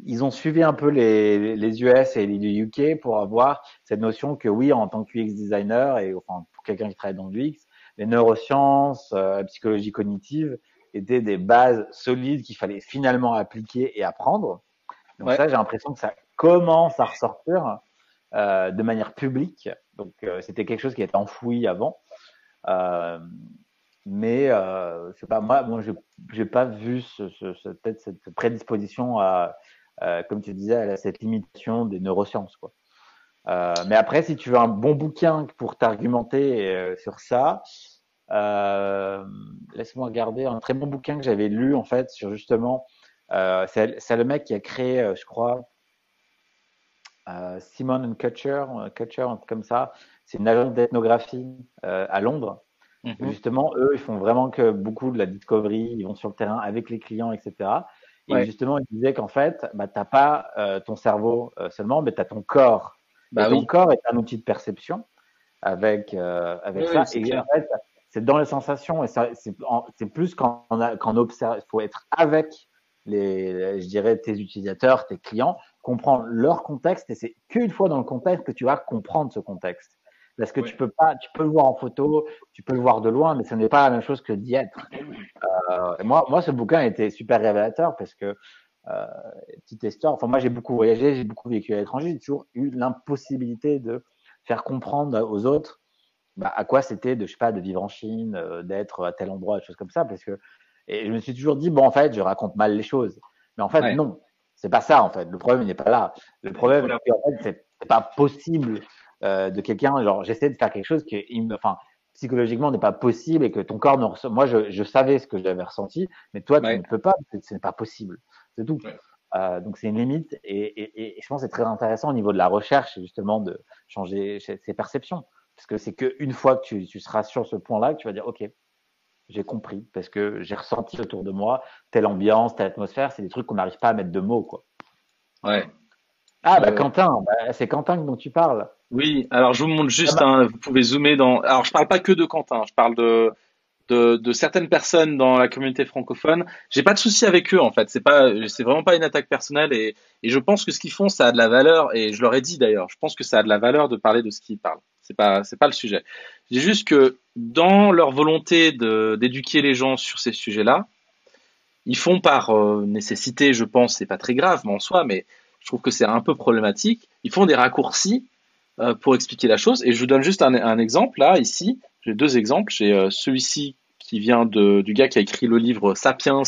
ils ont suivi un peu les, les US et les UK pour avoir cette notion que oui, en tant que UX designer et enfin quelqu'un qui travaille dans l'UX, les neurosciences, euh, la psychologie cognitive étaient des bases solides qu'il fallait finalement appliquer et apprendre. Donc ça, j'ai l'impression que ça commence à ressortir euh, de manière publique. Donc euh, c'était quelque chose qui était enfoui avant. Euh, mais euh, c'est pas moi, moi j'ai pas vu ce, ce, peut-être cette prédisposition à comme tu disais, à cette limitation des neurosciences. Quoi. Euh, mais après, si tu veux un bon bouquin pour t'argumenter euh, sur ça, euh, laisse-moi regarder un très bon bouquin que j'avais lu en fait sur justement, c'est le mec qui a créé, je crois, Simon and Kutcher, Kutcher, comme ça. C'est une agence d'ethnographie à Londres. Mm-hmm. Justement, eux, ils font vraiment que beaucoup de la discovery, ils vont sur le terrain avec les clients, etc. Et justement, il disait qu'en fait, bah, tu n'as pas euh, ton cerveau euh, seulement, mais tu as ton corps. Bah, ton corps est un outil de perception avec, euh, avec ça. et en fait, c'est dans les sensations. Et c'est plus quand on, observe. Il faut être avec les, je dirais, tes utilisateurs, tes clients, comprendre leur contexte. Et c'est qu'une fois dans le contexte que tu vas comprendre ce contexte. Parce que tu peux pas, tu peux le voir en photo, tu peux le voir de loin, mais ce n'est pas la même chose que d'y être. Euh, moi, moi, ce bouquin était super révélateur parce que euh, petite histoire. Enfin, moi, j'ai beaucoup voyagé, j'ai beaucoup vécu à l'étranger, j'ai toujours eu l'impossibilité de faire comprendre aux autres bah, à quoi c'était de, je sais pas, de vivre en Chine, euh, d'être à tel endroit, des choses comme ça, parce que et je me suis toujours dit bon, en fait, je raconte mal les choses, mais en fait, non, c'est pas ça en fait. Le problème il n'est pas là. Le problème, c'est fait, c'est pas possible euh, de quelqu'un, genre j'essaie de faire quelque chose qui, enfin, psychologiquement n'est pas possible et que ton corps ne ressent. Moi, je, je savais ce que j'avais ressenti, mais toi, tu ne peux pas, ce n'est pas possible. C'est tout. Euh, donc c'est une limite et, et, et, je pense que c'est très intéressant au niveau de la recherche justement de changer ses perceptions parce que c'est qu'une fois que tu, tu, seras sur ce point-là que tu vas dire ok j'ai compris parce que j'ai ressenti autour de moi telle ambiance telle atmosphère c'est des trucs qu'on n'arrive pas à mettre de mots quoi
ouais
ah bah Quentin bah, c'est Quentin dont tu parles
oui, alors je vous montre juste, ah bah. hein, vous pouvez zoomer dans. Alors je parle pas que de Quentin, je parle de de, certaines personnes dans la communauté francophone. J'ai pas de souci avec eux en fait. C'est pas, c'est vraiment pas une attaque personnelle et, et je pense que ce qu'ils font, ça a de la valeur et je leur ai dit d'ailleurs. Je pense que ça a de la valeur de parler de ce qu'ils parlent. C'est pas, c'est pas le sujet. C'est juste que dans leur volonté de d'éduquer les gens sur ces sujets-là, ils font par euh, nécessité, je pense, c'est pas très grave mais en soi, mais je trouve que c'est un peu problématique. Ils font des raccourcis euh, pour expliquer la chose. Et je vous donne juste un, un exemple là, ici. J'ai deux exemples. J'ai euh, celui-ci qui vient de, du gars qui a écrit le livre Sapiens,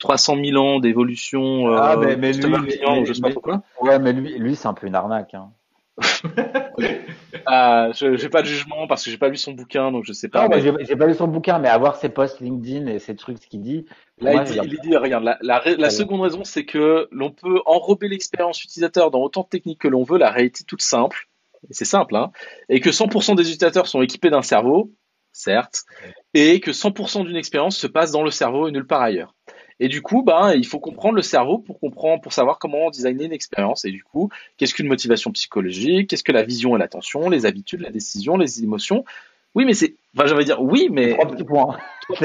300 euh, 000 ans d'évolution.
ah, mais, mais lui, mais, je sais pas pourquoi. Ouais, mais lui, lui c'est un peu une arnaque. Hein.
je j'ai pas de jugement parce que j'ai pas lu son bouquin, donc je sais pas.
Non, mais... j'ai pas lu son bouquin, mais avoir ses posts LinkedIn et ses trucs, ce qu'il dit.
Là, il, dit, il dit, regarde, la, la, la seconde raison, c'est que l'on peut enrober l'expérience utilisateur dans autant de techniques que l'on veut. La réalité toute simple, c'est simple, hein, et que 100% des utilisateurs sont équipés d'un cerveau, certes, et que 100% d'une expérience se passe dans le cerveau et nulle part ailleurs. Et du coup, ben, il faut comprendre le cerveau pour comprendre, pour savoir comment designer une expérience. Et du coup, qu'est-ce qu'une motivation psychologique Qu'est-ce que la vision et l'attention Les habitudes, la décision, les émotions Oui, mais c'est, enfin, j'allais dire oui, mais
trois petits points.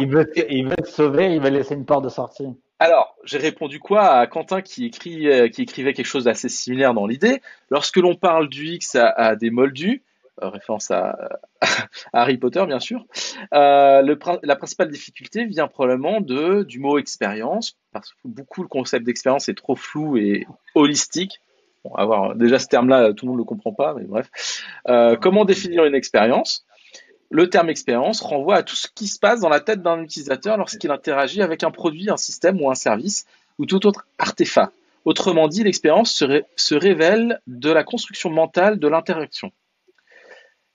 il, veut, il veut te sauver, il veut laisser une porte de sortie.
Alors, j'ai répondu quoi à Quentin euh, qui écrivait quelque chose d'assez similaire dans l'idée. Lorsque l'on parle du X à, des moldus, euh, référence à, Harry Potter bien sûr, euh, la principale difficulté vient probablement du mot expérience, parce que beaucoup le concept d'expérience est trop flou et holistique. Bon, avoir déjà ce terme-là, tout le monde ne le comprend pas, mais bref. comment définir une expérience? Le terme expérience renvoie à tout ce qui se passe dans la tête d'un utilisateur lorsqu'il interagit avec un produit, un système ou un service ou tout autre artefact. Autrement dit, l'expérience se, révèle de la construction mentale de l'interaction.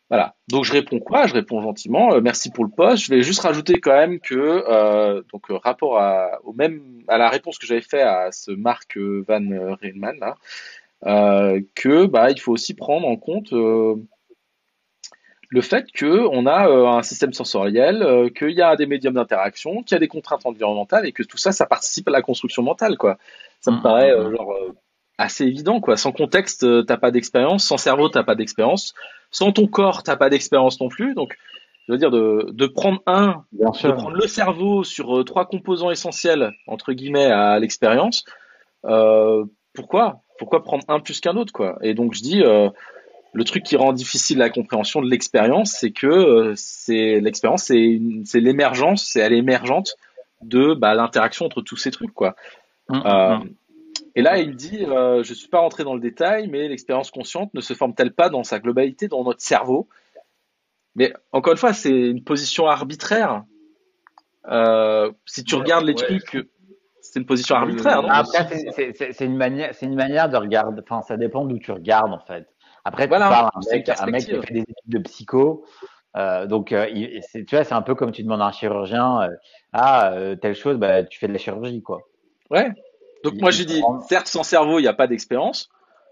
Voilà. Donc je réponds quoi? Je réponds gentiment. Euh, merci pour le poste. Je vais juste rajouter quand même que euh, donc euh, rapport à au même à la réponse que j'avais fait à ce Marc Van Reinman là, que bah il faut aussi prendre en compte le fait qu'on a euh, un système sensoriel, euh, qu'il y a des médiums d'interaction, qu'il y a des contraintes environnementales et que tout ça, ça participe à la construction mentale, quoi. Ça me
Mm,
paraît
mm,
euh, genre euh, assez évident, quoi. Sans contexte, t'as pas d'expérience. Sans cerveau, t'as pas d'expérience. Sans ton corps, t'as pas d'expérience non plus. Donc, je veux dire de, de prendre un,
Bien
de
sûr.
prendre le cerveau sur trois composants essentiels entre guillemets à l'expérience. Pourquoi? Pourquoi prendre un plus qu'un autre, quoi? Et donc je dis. Le truc qui rend difficile la compréhension de l'expérience, c'est que euh, c'est l'expérience, c'est une- c'est l'émergence, c'est elle émergente de bah, l'interaction entre tous ces trucs, quoi.
Mm,
Euh,
mm,
et là, il dit, euh, je suis pas rentré dans le détail, mais l'expérience consciente ne se forme-t-elle pas dans sa globalité dans notre cerveau? Mais encore une fois, c'est une position arbitraire. Euh, si tu
Ouais,
regardes les
ouais.
trucs, c'est une position arbitraire, non?
Après, c'est- c'est- c'est c'est une manière, c'est une manière de regarder. Enfin, ça dépend d'où tu regardes en fait. Après,
Voilà,
tu parles à un mec, un mec qui a fait des études de psycho. euh, donc, euh, il- tu vois, c'est un peu comme tu demandes à un chirurgien, euh, ah, telle chose, bah, tu fais de la chirurgie, quoi.
Ouais. Donc
Il-
moi j'ai dit,
prend-
certes sans cerveau il n'y a pas d'expérience,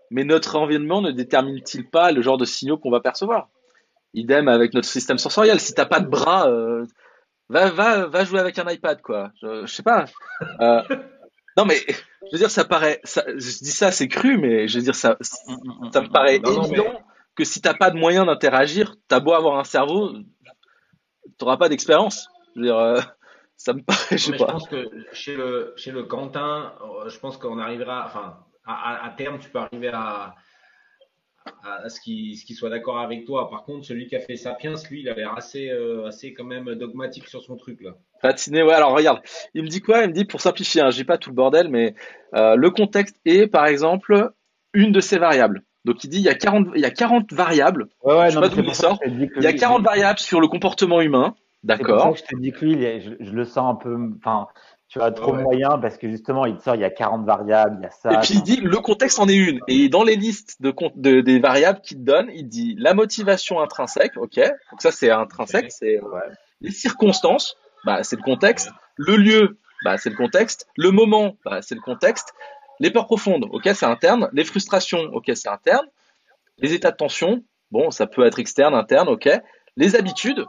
mais notre environnement ne détermine-t-il pas le genre de signaux qu'on va percevoir? Idem avec notre système sensoriel. Si t'as pas de bras, va va va jouer avec un iPad quoi. Je, je sais pas. Non mais je veux dire ça paraît, ça, je dis ça c'est cru, mais je veux dire ça ça me paraît
Non, non,
évident que si t'as pas de moyen d'interagir, t'as beau avoir un cerveau, t'auras pas d'expérience. Je veux dire, euh, ça me paraît, je sais
Mais je
pas.
pense que chez le, chez le Quentin, euh, je pense qu'on arrivera, enfin, à, à- à terme, tu peux arriver à, à, à ce qu'il soit d'accord avec toi. Par contre, celui qui a fait Sapiens, lui, il a l'air assez, euh, assez quand même dogmatique sur son truc, là.
Patiné, ouais, alors regarde, il me dit quoi? Il me dit, pour simplifier, hein, je dis pas tout le bordel, mais euh, le contexte est, par exemple, une de ces variables. Donc il dit, il y a 40, il y a 40 variables,
Ouais, ouais,
Je sais
non,
pas d'où il sort. il y a
lui-
40 variables sur le comportement humain, d'accord?
que je te dis que lui, je, je le sens un peu, enfin, tu as trop
Ouais,
moyen parce que justement, il te sort, il y a 40 variables, il y a ça.
Et puis il dit, le contexte en est une. Et dans les listes de, con- de- des variables qu'il te donne, il dit la motivation intrinsèque, ok? Donc ça c'est intrinsèque, c'est euh,
Ouais.
les circonstances, bah c'est le contexte. Le lieu, bah c'est le contexte. Le moment, bah c'est le contexte. Les peurs profondes, ok, c'est interne. Les frustrations, ok, c'est interne. Les états de tension, bon, ça peut être externe, interne, ok. Les habitudes,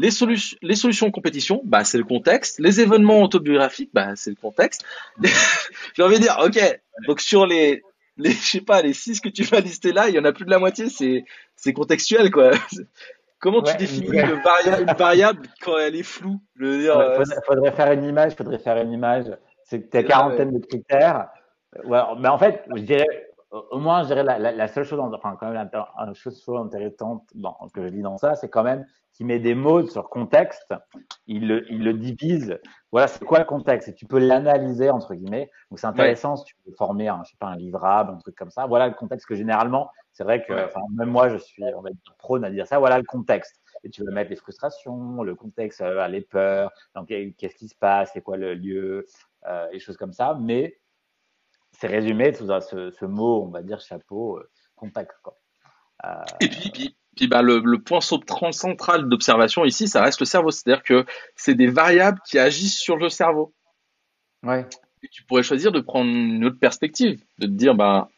les, solu- les solutions en compétition, bah c'est le contexte. Les événements autobiographiques, bah c'est le contexte. J'ai envie de dire, ok, donc sur les, les, je sais pas, les six que tu vas lister là, il y en a plus de la moitié, c'est, c'est contextuel, quoi. Comment tu définis une variable, une variable quand elle est floue Je veux dire, euh,
faudrait, faudrait faire une image, faudrait faire une image. C'est que tu as quarantaine de critères. Ouais, mais en fait, je dirais, moins, je dirais la, la, la seule chose, enfin, quand même, la, chose chose intéressante dans, que je lis dans ça, c'est quand même qu'il met des mots sur contexte, il le, il le divise. Voilà, c'est quoi le contexte? Et tu peux l'analyser, entre guillemets. Donc, c'est intéressant si tu veux former un, je sais pas, un livrable, un truc comme ça. Voilà le contexte que généralement, c'est vrai que,
Ouais.
enfin, même moi, je suis, on va dire, prône à dire ça. Voilà le contexte. Et tu veux mettre les frustrations, le contexte, euh, les peurs, donc qu'est-ce qui se passe, c'est quoi le lieu, euh, et choses comme ça. Mais c'est résumé sous ce, ce mot, on va dire chapeau, euh. Quoi. Euh,
Et puis, puis, puis bah, le, le point central d'observation ici, ça reste le cerveau. C'est-à-dire que c'est des variables qui agissent sur le cerveau.
ouais.
Et tu pourrais choisir de prendre une autre perspective, de te dire, bah,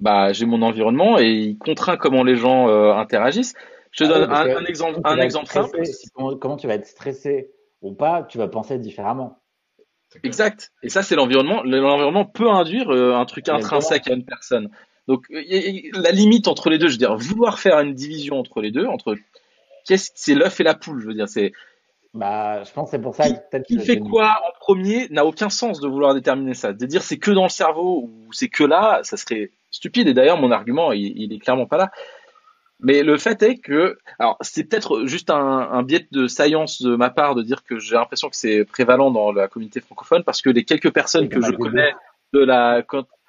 bah, j'ai mon environnement et il contraint comment les gens euh, interagissent. Je te
Ah
donne un, exemple, un simple.
stressé, si- comment, comment tu vas être stressé ou pas, tu vas penser différemment.
Exact. Et ça, c'est l'environnement. L'environnement peut induire euh, un truc intrinsèque à une personne. Donc, y- la limite entre les deux, je veux dire, vouloir faire une division entre les deux, entre qu'est-ce, c'est l'œuf et la poule, je veux dire, c'est
Bah, je pense que c'est pour ça que
qui
que
fait quoi en premier n'a aucun sens de vouloir déterminer ça. De dire c'est que dans le cerveau ou c'est que là, ça serait stupide. Et d'ailleurs, mon argument, il, il est clairement pas là. Mais le fait est que, alors c'est peut-être juste un, un biais de science de ma part de dire que j'ai l'impression que c'est prévalent dans la communauté francophone parce que les quelques personnes que je connais de la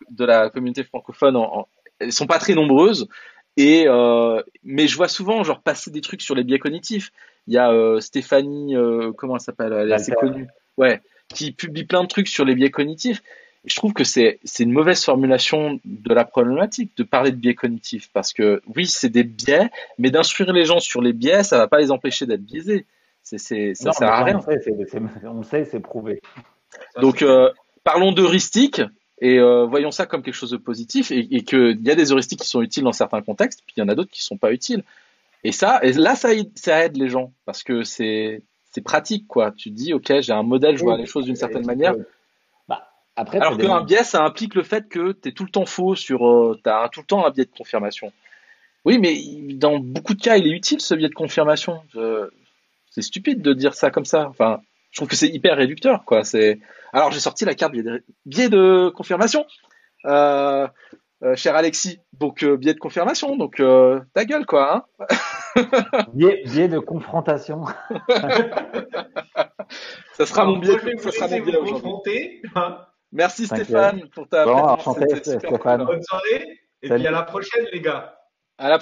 de la communauté francophone, en, en- elles sont pas très nombreuses. Et euh, mais je vois souvent genre passer des trucs sur les biais cognitifs. Il y a euh, Stéphanie, euh, comment elle s'appelle, elle est assez connue, ouais, qui publie plein de trucs sur les biais cognitifs. Je trouve que c'est une mauvaise formulation de la problématique de parler de biais cognitifs parce que oui c'est des biais, mais d'instruire les gens sur les biais, ça va pas les empêcher d'être biaisés. C'est ça sert à rien.
On, sait, on sait, c'est prouvé.
Ça,
Donc euh, parlons d'heuristiques et euh, voyons ça comme quelque chose de positif et, et qu'il y a des heuristiques qui sont utiles dans certains contextes, puis il y en a d'autres qui sont pas utiles. Et ça, et là, ça aide, ça aide les gens parce que c'est pratique, quoi. Tu dis, ok, j'ai un modèle, je vois les choses d'une certaine manière.
Après,
Alors qu'un biais, ça implique le fait que tu es tout le temps faux sur, euh, t'as tout le temps un biais de confirmation. Oui, mais dans beaucoup de cas, il est utile ce biais de confirmation. Je- C'est stupide de dire ça comme ça. Enfin, je trouve que c'est hyper réducteur, quoi. C'est. Alors j'ai sorti la carte biais de, biais de confirmation, euh, euh, cher Alexis. Donc euh, biais de confirmation. Donc euh, ta gueule, quoi. Hein
biais, biais de confrontation.
ça sera mon biais. Ça sera mon biais aujourd'hui. Merci. Stéphane pour ta
Bon,
présence.
enchanté,
C'était super
Stéphane.
cool.
Bonne soirée. Et
Salut.
puis à la prochaine, les gars.
À la